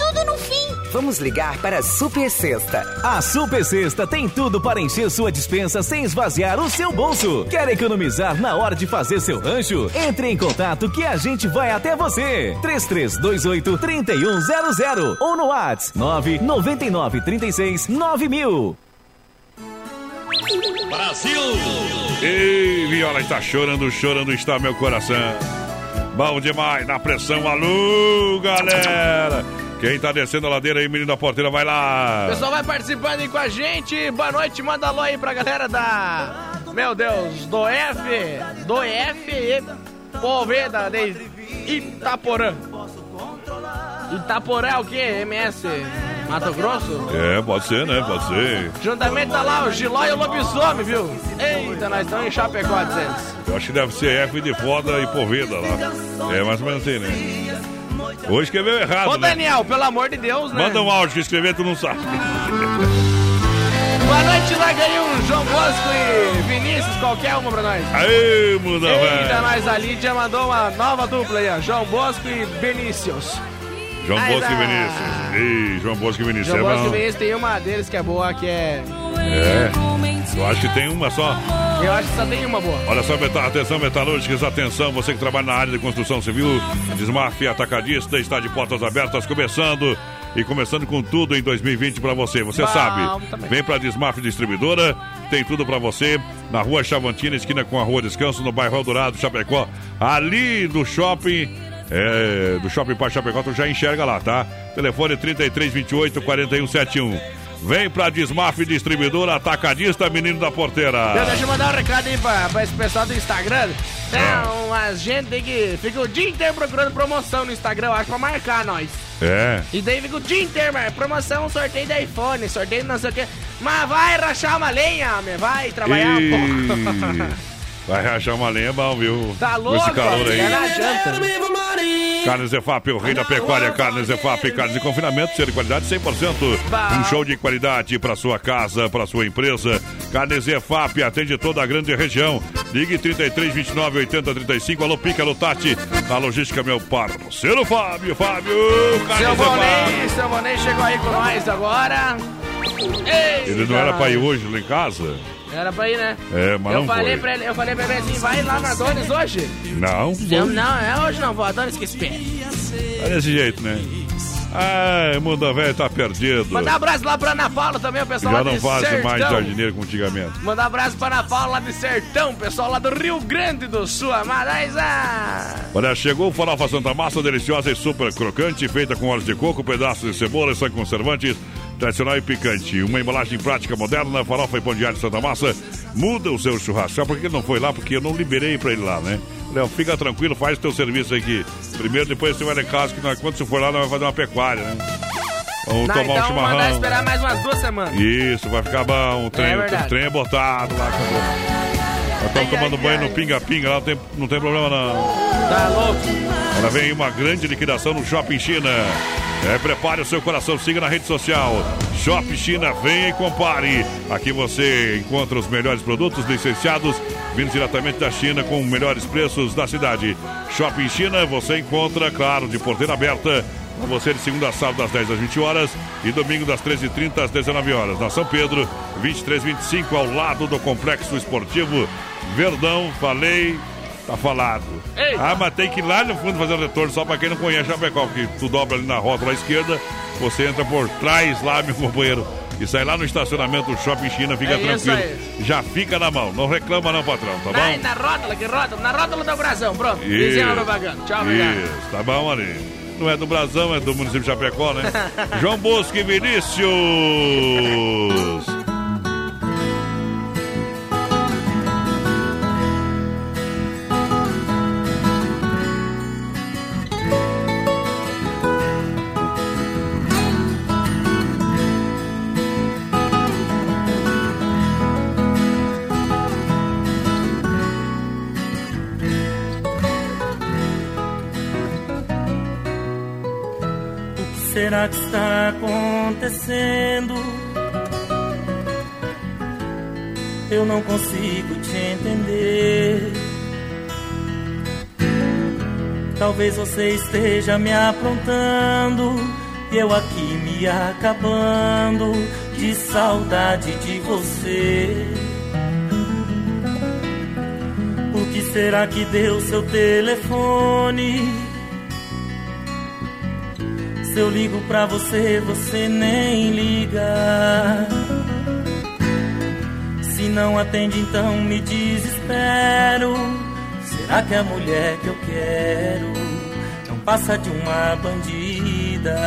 Speaker 12: tudo no fim.
Speaker 9: Vamos ligar para a Super Sexta.
Speaker 11: A Super Sexta tem tudo para encher sua dispensa sem esvaziar o seu bolso. Quer economizar na hora de fazer seu rancho? Entre em contato que a gente vai até você. 3328-3100 ou no WhatsApp 999369000.
Speaker 2: Brasil! Ei, Viola está chorando, chorando está meu coração. Bom demais, na pressão, alô, galera! Quem tá descendo a ladeira aí, menino da porteira, vai
Speaker 4: O
Speaker 2: lá!
Speaker 4: pessoal vai participando aí com a gente. Boa noite, manda alô aí pra galera da. Meu Deus, do F. Do F e Poveda de Itaporã. Itaporã é o quê? MS? Mato Grosso?
Speaker 2: É, pode ser, né? Pode ser.
Speaker 4: Juntamente tá lá o Giló e o Lobisomem, viu? Eita, nós estamos em Chapecó 200.
Speaker 2: Eu acho que deve ser F de foda e poveda lá. É mais ou menos assim, né? Ou escreveu errado,
Speaker 4: Ô
Speaker 2: né?
Speaker 4: Daniel, pelo amor de Deus, né?
Speaker 2: Manda um áudio que escrever, tu não sabe.
Speaker 4: Boa noite, um João Bosco e Vinícius, qualquer uma pra nós.
Speaker 2: Aê, muda,
Speaker 4: Eita,
Speaker 2: velho.
Speaker 4: nós a Lídia mandou uma nova dupla aí, ó. João Bosco e Vinícius.
Speaker 2: João
Speaker 4: Ai,
Speaker 2: Bosco e. Vinícius. Ei, João Bosco e Vinícius.
Speaker 4: João
Speaker 2: é
Speaker 4: Bosco e. Vinícius tem uma deles que é boa, que é.
Speaker 2: É. Eu acho que tem uma só.
Speaker 4: Eu acho que só tem uma boa.
Speaker 2: Olha só, meta- atenção metalúrgicas, atenção, você que trabalha na área de construção civil, Desmaf Atacadista está de portas abertas, começando e começando com tudo em 2020 para você. Você
Speaker 4: Bom
Speaker 2: sabe,
Speaker 4: também.
Speaker 2: vem para Desmaf Distribuidora, tem tudo para você na Rua Chavantina, esquina com a Rua Descanso, no bairro Eldorado, Chapecó, ali do shopping. É, do Shopping Parque Chapecó, tu já enxerga lá, tá? Telefone 3328 4171. Vem pra Desmaf Distribuidora Atacadista Menino da Porteira.
Speaker 4: Eu deixa eu mandar um recado aí pra, pra esse pessoal do Instagram. Tem umas gente aí que fica o dia inteiro procurando promoção no Instagram, eu acho, pra marcar nós.
Speaker 2: É.
Speaker 4: E daí fica o dia inteiro, mas promoção, sorteio de iPhone, sorteio de não sei o quê. Mas vai rachar uma lenha, homem, vai trabalhar
Speaker 2: Ih,
Speaker 4: um pouco.
Speaker 2: Vai rachar uma lenha, bom, viu?
Speaker 4: Tá
Speaker 2: Com
Speaker 4: louco,
Speaker 2: esse calor aí.
Speaker 4: não adianta.
Speaker 2: Carnes Efap, o rei da pecuária, Carnes Efap, carnes de confinamento, ser de qualidade 100%. Um show de qualidade para sua casa, para sua empresa. Carnes Efap atende toda a grande região. Ligue 33 29 80 35. Alô, Pica, alô, Tati. Na logística, meu parceiro Fábio, Fábio.
Speaker 4: Seu
Speaker 2: Carnes.
Speaker 4: Bonei, seu Bonei chegou aí com nós agora.
Speaker 2: Ele não era pra ir hoje lá em casa?
Speaker 4: Era pra ir, né?
Speaker 2: É, mas
Speaker 4: eu
Speaker 2: não
Speaker 4: falei
Speaker 2: foi.
Speaker 4: pra ele, eu falei pra ele assim, vai lá no Adonis hoje.
Speaker 2: Não?
Speaker 4: Não, não, é hoje não, vou Adonis que espera.
Speaker 2: É desse jeito, né? Ai, mundo velho tá perdido.
Speaker 4: Mandar um abraço lá pra Ana Paula também, o pessoal
Speaker 2: Já
Speaker 4: lá
Speaker 2: não
Speaker 4: de
Speaker 2: faz
Speaker 4: Sertão.
Speaker 2: mais jardineiro como antigamente.
Speaker 4: Mandar um abraço pra Ana Paula lá de Sertão, pessoal lá do Rio Grande do Sul, amada Isa.
Speaker 2: Olha, chegou o farofa Santa Massa, deliciosa e super crocante, feita com óleo de coco, pedaços de cebola e sem conservantes, tradicional e picante. Uma embalagem prática moderna, farofa e pão de alho Santa Massa, muda o seu churrasco. Sabe por que ele não foi lá? Porque eu não liberei pra ele lá, né? Léo, fica tranquilo, faz o teu serviço aqui. Primeiro, depois você vai lá em casa, que nós, quando você for lá, nós vamos fazer uma pecuária, né? Vamos
Speaker 4: Não,
Speaker 2: tomar um
Speaker 4: então mandar
Speaker 2: chimarrão.
Speaker 4: esperar mais umas duas semanas.
Speaker 2: Isso, vai ficar bom. O trem,
Speaker 4: É
Speaker 2: o trem é botado lá. Nós estamos tomando banho no pinga-pinga lá, não tem, não tem problema não.
Speaker 4: Tá louco?
Speaker 2: Agora vem uma grande liquidação no Shopping China. É, prepare o seu coração, siga na rede social. Shopping China, venha e compare. Aqui você encontra os melhores produtos licenciados, vindos diretamente da China com melhores preços da cidade. Shopping China, você encontra, claro, de porteira aberta. Para você de segunda a sábado das 10 às 20 horas e domingo das 13h30 às 19 horas. Na São Pedro, 2325, ao lado do Complexo Esportivo Verdão. Falei, tá falado. Ah, mas tem que ir lá no fundo fazer o retorno, só para quem não conhece Chapecó, que tu dobra ali na rótula à esquerda, você entra por trás lá, meu companheiro, e sai lá no estacionamento do Shopping China, fica
Speaker 4: É isso
Speaker 2: tranquilo. Já fica na mão, não reclama não, patrão, tá
Speaker 4: Vai
Speaker 2: bom?
Speaker 4: na rótula, que rótula, na rótula do coração, pronto. Vizinha
Speaker 2: Isso.
Speaker 4: propaganda. Tchau, obrigado.
Speaker 2: Isso, tá bom, ali. Não é do Brasão, é do município de Chapecó, né? João Bosco e Vinícius.
Speaker 7: Será que está acontecendo? Eu não consigo te entender. Talvez você esteja me aprontando e eu aqui me acabando de saudade de você. O que será que deu seu telefone? Se eu ligo pra você, você nem liga. Se não atende, então me desespero. Será que é a mulher que eu quero não passa de uma bandida?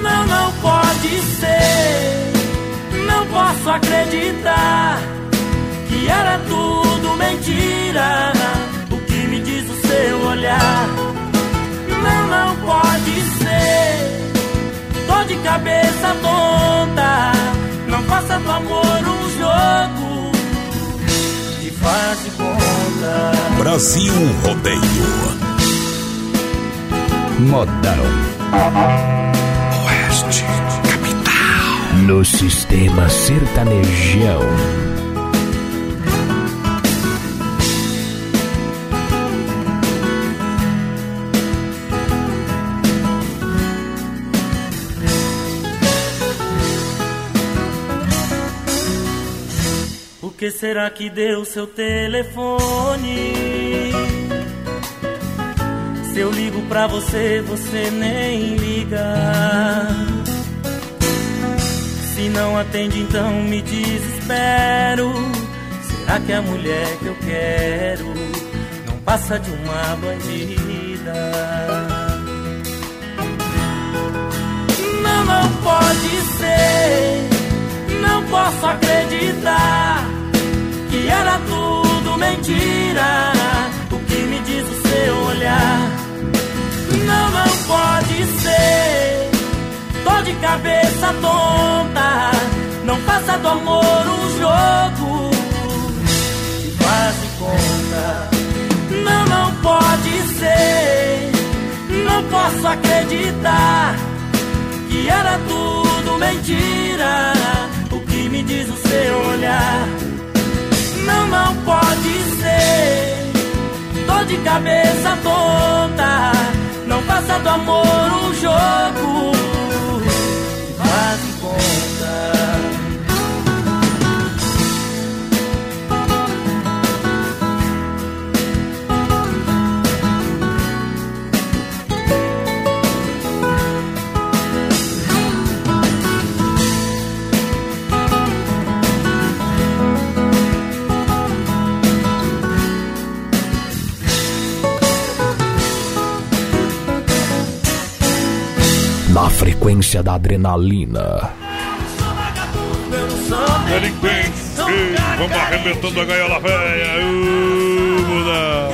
Speaker 7: Não, não pode ser. Não posso acreditar que era tudo mentira. Seu olhar? Não, não pode ser. Tô de cabeça tonta. Não faça do amor um jogo de faz de conta.
Speaker 1: Brasil Rodeio.
Speaker 19: Modão. Oeste, capital. No sistema sertanejão.
Speaker 7: Que será que deu seu telefone? Se eu ligo pra você, você nem liga. Se não atende, então me desespero. Será que é a mulher que eu quero não passa de uma bandida? não pode ser, não posso acreditar que era tudo mentira. O que me diz o seu olhar? Não, não pode ser. Tô de cabeça tonta. Não faça do amor um jogo. E faz conta. Não, não pode ser. Não posso acreditar que era tudo mentira. O que me diz o seu olhar? Não, não pode ser. Tô de cabeça tonta. Não faça do amor um jogo. Faz conta.
Speaker 19: Frequência da adrenalina.
Speaker 2: Delinquentes, Ei, vamos arrebentando a gaiola velha. Uh,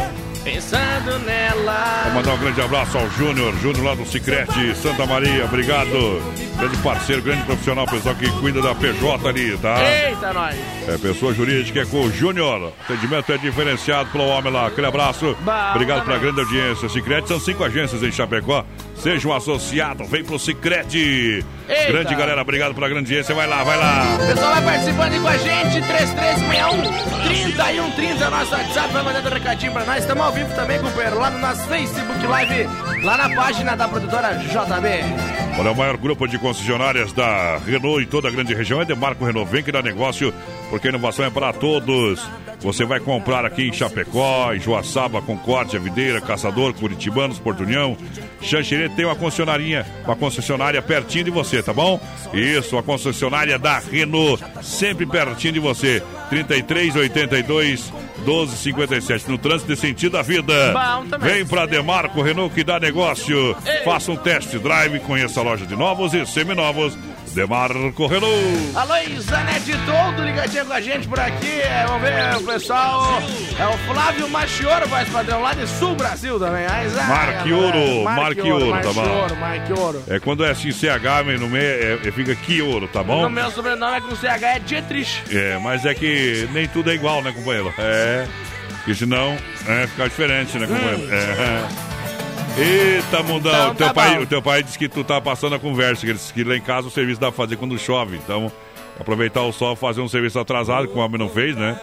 Speaker 2: mandar um grande abraço ao Júnior, Júnior lá do Cicrete, Santa Maria, obrigado. Grande parceiro, grande profissional, pessoal que cuida da PJ ali, tá?
Speaker 4: Eita, nós.
Speaker 2: É pessoa jurídica é com o Júnior. Atendimento é diferenciado pelo homem lá. Aquele abraço. Obrigado pela
Speaker 4: também.
Speaker 2: grande audiência. Cicrete são cinco agências em Chapecó. Seja um associado, vem pro Cicrete.
Speaker 4: Eita.
Speaker 2: Grande galera, obrigado pela grande audiência. Vai lá, vai lá.
Speaker 4: O pessoal vai participando aí com a gente, 3361 3130, nosso WhatsApp, vai mandando um recadinho pra nós. Estamos ao vivo também, companheiro, lá no nosso Facebook Live, lá na página da produtora JB.
Speaker 2: Olha, o maior grupo de concessionárias da Renault em toda a grande região é Demarco Renault. Vem que dá negócio, porque a inovação é para todos. Você vai comprar aqui em Chapecó, em Joaçaba, Concórdia, Videira, Caçador, Curitibanos, Porto União. Xanxerê tem uma concessionarinha, uma concessionária pertinho de você, tá bom? Isso, a concessionária da Renault, sempre pertinho de você. 3382 1257 no trânsito de sentido à vida. Vem pra Demarco Renault que dá negócio.
Speaker 4: Ei.
Speaker 2: Faça um test drive, conheça a loja de novos e seminovos. Demarco Renault.
Speaker 4: Alô, Isanete Todo ligadinha com a gente por aqui. É, vamos ver o pessoal. É o Flávio Machioro, voz padrão, lá de Sul Brasil também. A Isaia,
Speaker 2: Marquioro,
Speaker 4: galera.
Speaker 2: Marquioro, tá bom?
Speaker 4: Marquioro, Marquioro.
Speaker 2: É quando é assim, CH no meio, é, é, fica Quioro, tá
Speaker 4: O
Speaker 2: bom?
Speaker 4: meu sobrenome é com CH, é Dietrich.
Speaker 2: É, mas é que nem tudo é igual, né, companheiro? É. Porque senão é ficar diferente, né, companheiro? É. Eita, mundão,
Speaker 4: Então
Speaker 2: o, teu
Speaker 4: tá
Speaker 2: pai, o teu pai disse que tu tá passando a conversa, que ele disse que lá em casa o serviço dá pra fazer quando chove. Então, aproveitar o sol, fazer um serviço atrasado, que o homem não fez, né?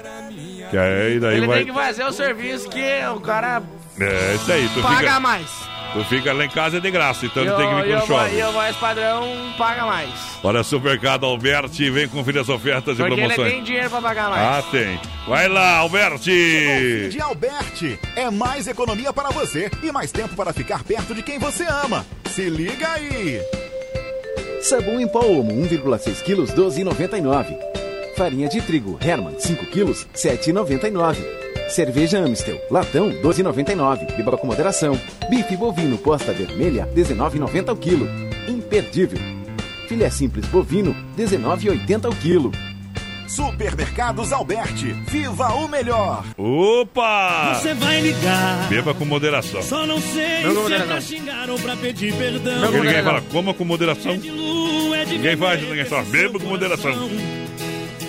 Speaker 2: Que aí daí
Speaker 4: Ele
Speaker 2: vai.
Speaker 4: tem que fazer o serviço que o cara
Speaker 2: É, isso aí, tu
Speaker 4: paga
Speaker 2: fica,
Speaker 4: mais.
Speaker 2: Tu fica lá em casa é de graça, então
Speaker 4: E
Speaker 2: não tem que vir
Speaker 4: e
Speaker 2: quando
Speaker 4: o-. E o voz padrão paga mais.
Speaker 2: Olha, Supermercado Alberti, vem conferir as ofertas e
Speaker 4: Porque ele
Speaker 2: promoções.
Speaker 4: tem dinheiro pra pagar mais.
Speaker 2: Ah, tem. Vai lá, Alberti!
Speaker 20: De Alberti. É mais economia para você e mais tempo para ficar perto de quem você ama. Se liga aí.
Speaker 14: Sabão em pó Omo 1,6 kg 12,99. Farinha de trigo Hermann 5 kg 7,99. Cerveja Amstel latão 12,99. Beba com moderação. Bife bovino Costa Vermelha 19,90 ao quilo. Imperdível. Filé simples bovino 19,80 ao quilo.
Speaker 20: Supermercados Alberti. Viva o melhor.
Speaker 2: Opa!
Speaker 21: Você vai ligar.
Speaker 2: Beba com moderação.
Speaker 21: Só não sei
Speaker 2: Não,
Speaker 21: se é
Speaker 2: moderação.
Speaker 21: pra xingar ou pra pedir perdão.
Speaker 2: Porque ninguém fala, coma com moderação.
Speaker 21: É de
Speaker 2: Ninguém faz, ninguém fala, beba com moderação.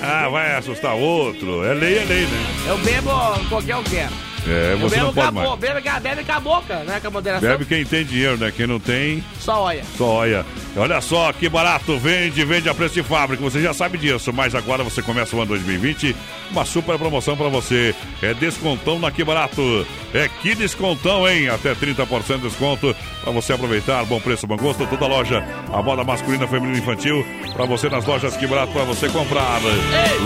Speaker 2: Ah, vai assustar outro. É lei, é lei, né?
Speaker 4: Eu bebo qualquer um quer.
Speaker 2: É, você não pode mais.
Speaker 4: bebe, com a- bebe com a boca, né? Com a moderação.
Speaker 2: Bebe quem tem dinheiro, né? Quem não tem,
Speaker 4: Só olha.
Speaker 2: só olha. Olha só que barato, vende, vende a preço de fábrica. Você já sabe disso, mas agora você começa o ano 2020, uma super promoção pra você. É descontão na Que Barato. É que descontão, hein? Até 30% de desconto pra você aproveitar. Bom preço, bom gosto. Toda loja, a moda masculina, feminina e infantil. Pra você nas lojas Que Barato, pra você comprar.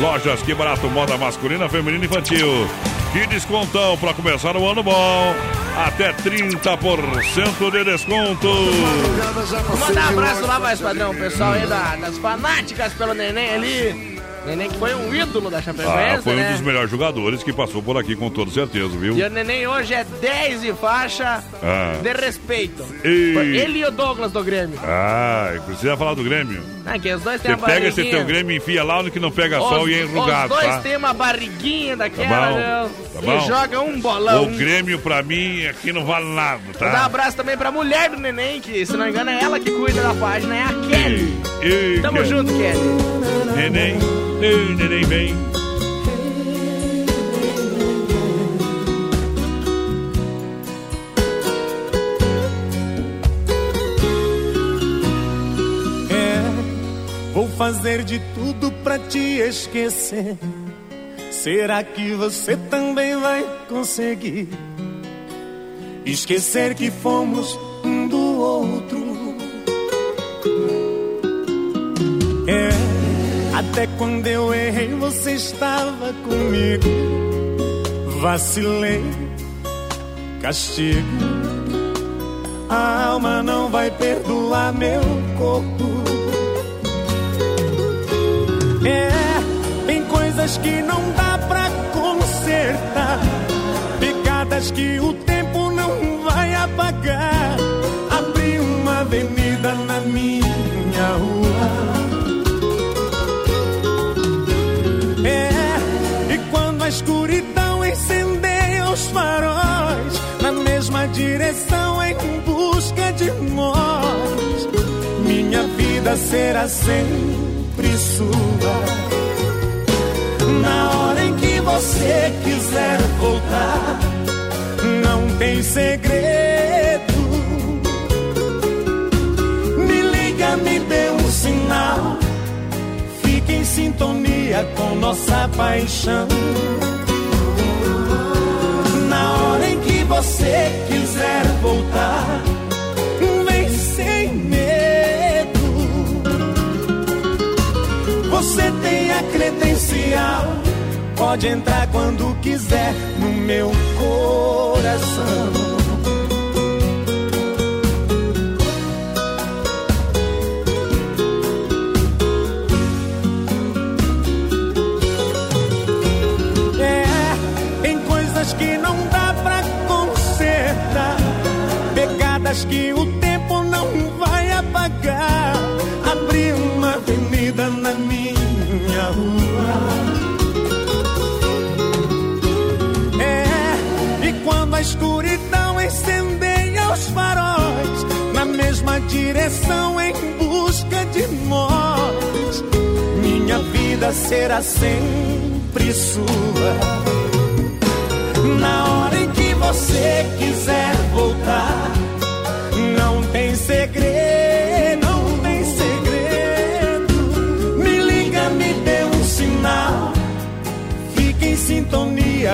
Speaker 2: Lojas Que Barato, moda masculina, feminina e infantil. Que descontão pra começar o ano bom. Até 30% de desconto.
Speaker 4: Vou mandar um abraço lá, voz padrão. Pessoal aí da- das fanáticas pelo neném ali. Neném que foi um ídolo da
Speaker 2: Ah,
Speaker 4: Chapecoense,
Speaker 2: foi um
Speaker 4: né?
Speaker 2: dos melhores jogadores que passou por aqui, com toda certeza, viu?
Speaker 4: E o Neném hoje é 10 e faixa
Speaker 2: Ah.
Speaker 4: de respeito.
Speaker 2: E-
Speaker 4: Foi ele e o Douglas do Grêmio.
Speaker 2: Ah, precisa falar do Grêmio.
Speaker 4: Ah, que os dois têm
Speaker 2: Você pega esse teu Grêmio e enfia lá no que não pega sol
Speaker 4: Os-
Speaker 2: e é enrugado,
Speaker 4: Os dois
Speaker 2: tá?
Speaker 4: têm uma barriguinha
Speaker 2: Tá
Speaker 4: daquela,
Speaker 2: bom?
Speaker 4: meu,
Speaker 2: Tá
Speaker 4: e joga um bolão.
Speaker 2: O Grêmio, pra mim, aqui não vale nada,
Speaker 4: Vou dar um
Speaker 2: tá?
Speaker 4: abraço também pra mulher do neném, que se não me engano é ela que cuida da página, é a Kelly.
Speaker 2: Ei,
Speaker 4: Tamo
Speaker 2: Kelly.
Speaker 4: junto, Kelly.
Speaker 2: Neném, ei, neném, vem.
Speaker 6: É, vou fazer de tudo pra te esquecer. Será que você também vai conseguir esquecer que fomos um do outro? Até quando eu errei, você estava comigo. Vacilei, castigo. A alma não vai perdoar meu corpo. É, tem coisas que não dá pra consertar. Pecadas que o tempo não vai apagar. Abri uma avenida na minha rua. Escuridão incendeia os faróis, na mesma direção em busca de nós, minha vida será sempre sua. Na hora em que você quiser voltar, não tem segredo. Me liga, me dê um sinal. Fique em sintonia com nossa paixão. Você quiser voltar, vem sem medo. Você tem a credencial, pode entrar quando quiser no meu coração. Pegadas que o tempo não vai apagar. Abri uma avenida na minha rua. É, e quando a escuridão incendeia os faróis, na mesma direção em busca de nós, minha vida será sempre sua. Na hora em que você quiser voltar,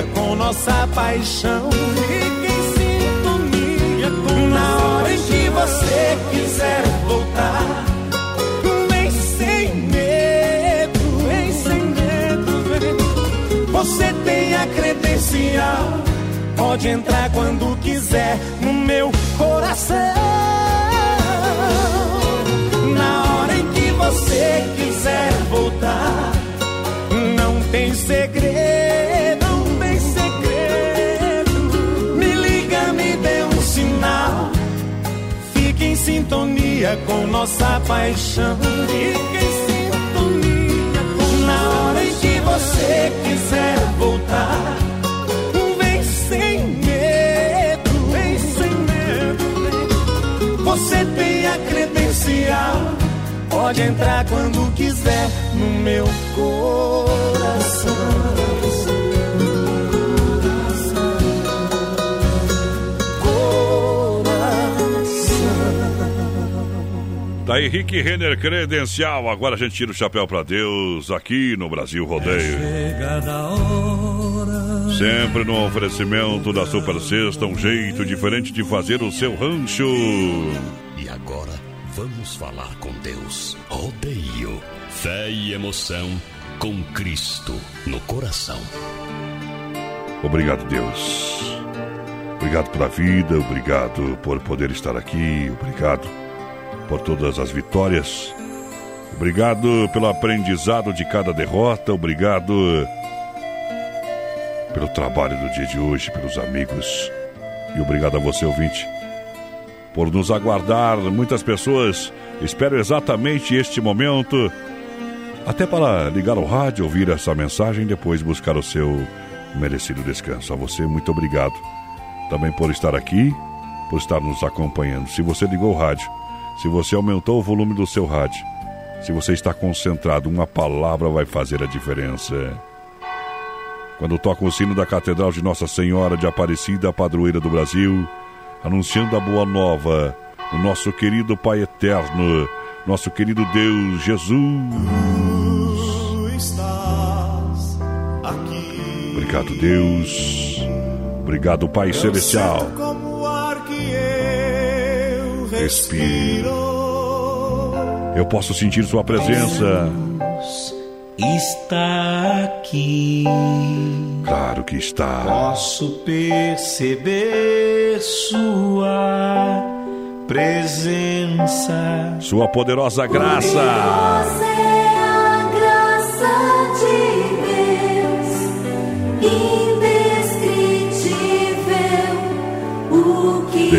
Speaker 6: com nossa paixão. Fique em sintonia com Na hora em que você quiser voltar, vem sem medo, vem sem medo. Você tem a credencial, pode entrar quando quiser no meu coração. Na hora em que você quiser voltar, não tem segredo, com nossa paixão. Fique em sintonia Na hora em que você quiser voltar, vem sem medo, vem sem medo. Você tem a credencial, pode entrar quando quiser no meu
Speaker 2: Tá Rick Renner Credencial. Agora a gente tira o chapéu pra Deus aqui no Brasil Rodeio. Sempre no oferecimento da Super Sexta, um jeito diferente de fazer o seu rancho.
Speaker 3: E agora vamos falar com Deus. Rodeio, fé e emoção com Cristo no coração.
Speaker 2: Obrigado, Deus. Obrigado pela vida, obrigado por poder estar aqui, obrigado por todas as vitórias. Obrigado pelo aprendizado de cada derrota. Obrigado pelo trabalho do dia de hoje, pelos amigos. E obrigado a você, ouvinte, por nos aguardar. Muitas pessoas esperam exatamente este momento, até para ligar o rádio, ouvir essa mensagem e depois buscar o seu merecido descanso. A você, muito obrigado. Também por estar aqui, por estar nos acompanhando. Se você ligou o rádio, se você aumentou o volume do seu rádio, se você está concentrado, uma palavra vai fazer a diferença. Quando toca o sino da Catedral de Nossa Senhora de Aparecida, padroeira do Brasil, anunciando a boa nova, o nosso querido Pai Eterno, nosso querido Deus Jesus. Obrigado, Deus. Obrigado, Pai Celestial. Respiro. Eu posso sentir Sua presença.
Speaker 7: Está aqui.
Speaker 2: Claro que está.
Speaker 7: Posso perceber Sua presença.
Speaker 2: Sua poderosa graça.
Speaker 6: Poderosa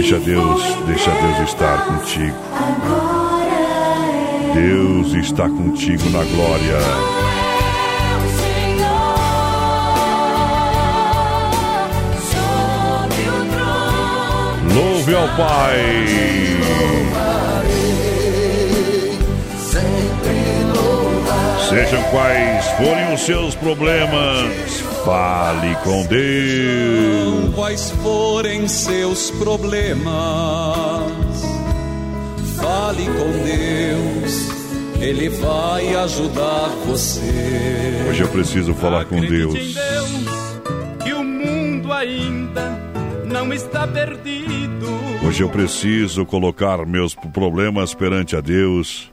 Speaker 2: Deixa Deus, deixa Deus estar contigo. Deus está contigo na glória. Louve ao Pai. Sejam quais forem os seus problemas, fale com Deus.
Speaker 5: Quais forem seus problemas, fale com Deus, Ele vai ajudar você.
Speaker 2: Hoje eu preciso falar com Deus.
Speaker 21: em Deus, que o mundo ainda não está perdido.
Speaker 2: Hoje eu preciso colocar meus problemas perante a Deus.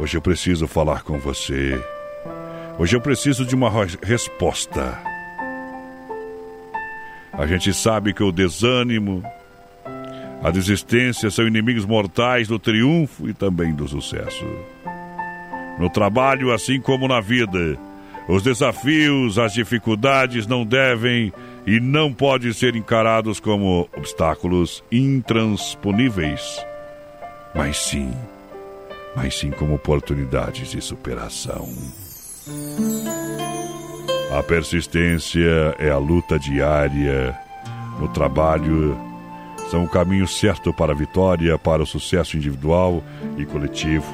Speaker 2: Hoje eu preciso falar com você. Hoje eu preciso de uma resposta. A gente sabe que o desânimo, a desistência são inimigos mortais do triunfo e também do sucesso. No trabalho, assim como na vida, os desafios, as dificuldades não devem e não podem ser encarados como obstáculos intransponíveis, mas sim, mas sim como oportunidades de superação. A persistência é a luta diária no trabalho, são o caminho certo para a vitória, para o sucesso individual e coletivo.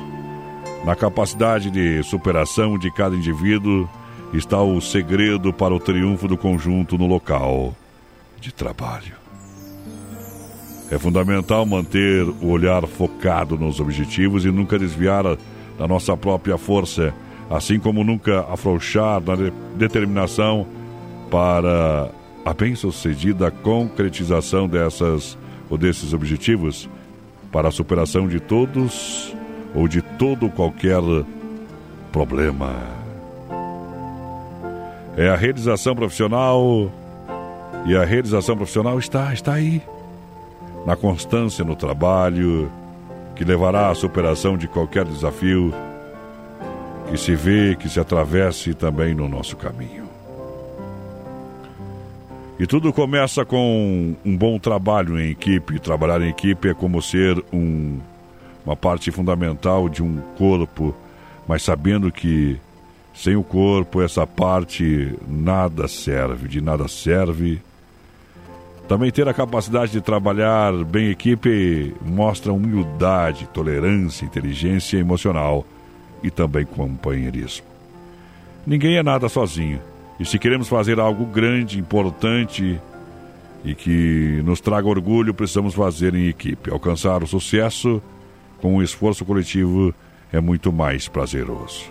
Speaker 2: Na capacidade de superação de cada indivíduo está o segredo para o triunfo do conjunto no local de trabalho. É fundamental manter o olhar focado nos objetivos e nunca desviar da nossa própria força, assim como nunca afrouxar na de- determinação para a bem-sucedida concretização dessas ou desses objetivos, para a superação de todos ou de todo qualquer problema. É a realização profissional e a realização profissional está está aí na constância no trabalho que levará à superação de qualquer desafio que se vê, que se atravesse também no nosso caminho. E tudo começa com um bom trabalho em equipe. Trabalhar em equipe é como ser um, uma parte fundamental de um corpo, mas sabendo que sem o corpo essa parte nada serve, de nada serve. Também ter a capacidade de trabalhar bem em equipe mostra humildade, tolerância, inteligência emocional e também companheirismo. Ninguém é nada sozinho. E se queremos fazer algo grande, importante e que nos traga orgulho, precisamos fazer em equipe. Alcançar o sucesso com um esforço coletivo é muito mais prazeroso.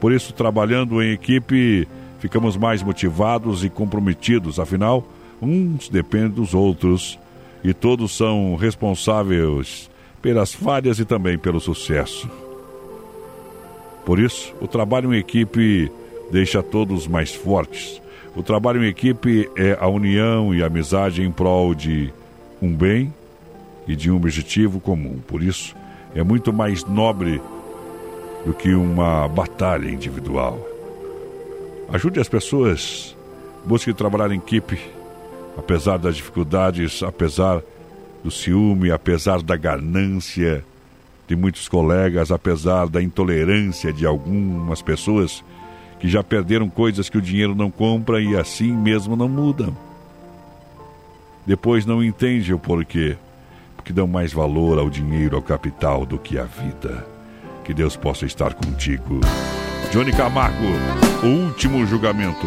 Speaker 2: Por isso, trabalhando em equipe, ficamos mais motivados e comprometidos, afinal, uns dependem dos outros e todos são responsáveis pelas falhas e também pelo sucesso. Por isso, o trabalho em equipe deixa todos mais fortes. O trabalho em equipe é a união e a amizade em prol de um bem e de um objetivo comum. Por isso, é muito mais nobre do que uma batalha individual. Ajude as pessoas, busque trabalhar em equipe, apesar das dificuldades, apesar do ciúme, apesar da ganância de muitos colegas, apesar da intolerância de algumas pessoas que já perderam coisas que o dinheiro não compra e assim mesmo não mudam. Depois não entende o porquê, porque dão mais valor ao dinheiro, ao capital do que à vida. Que Deus possa estar contigo. Johnny Camargo, o último julgamento.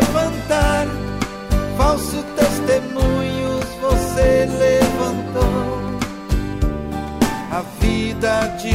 Speaker 5: falsos testemunhos, você levantou. A vida de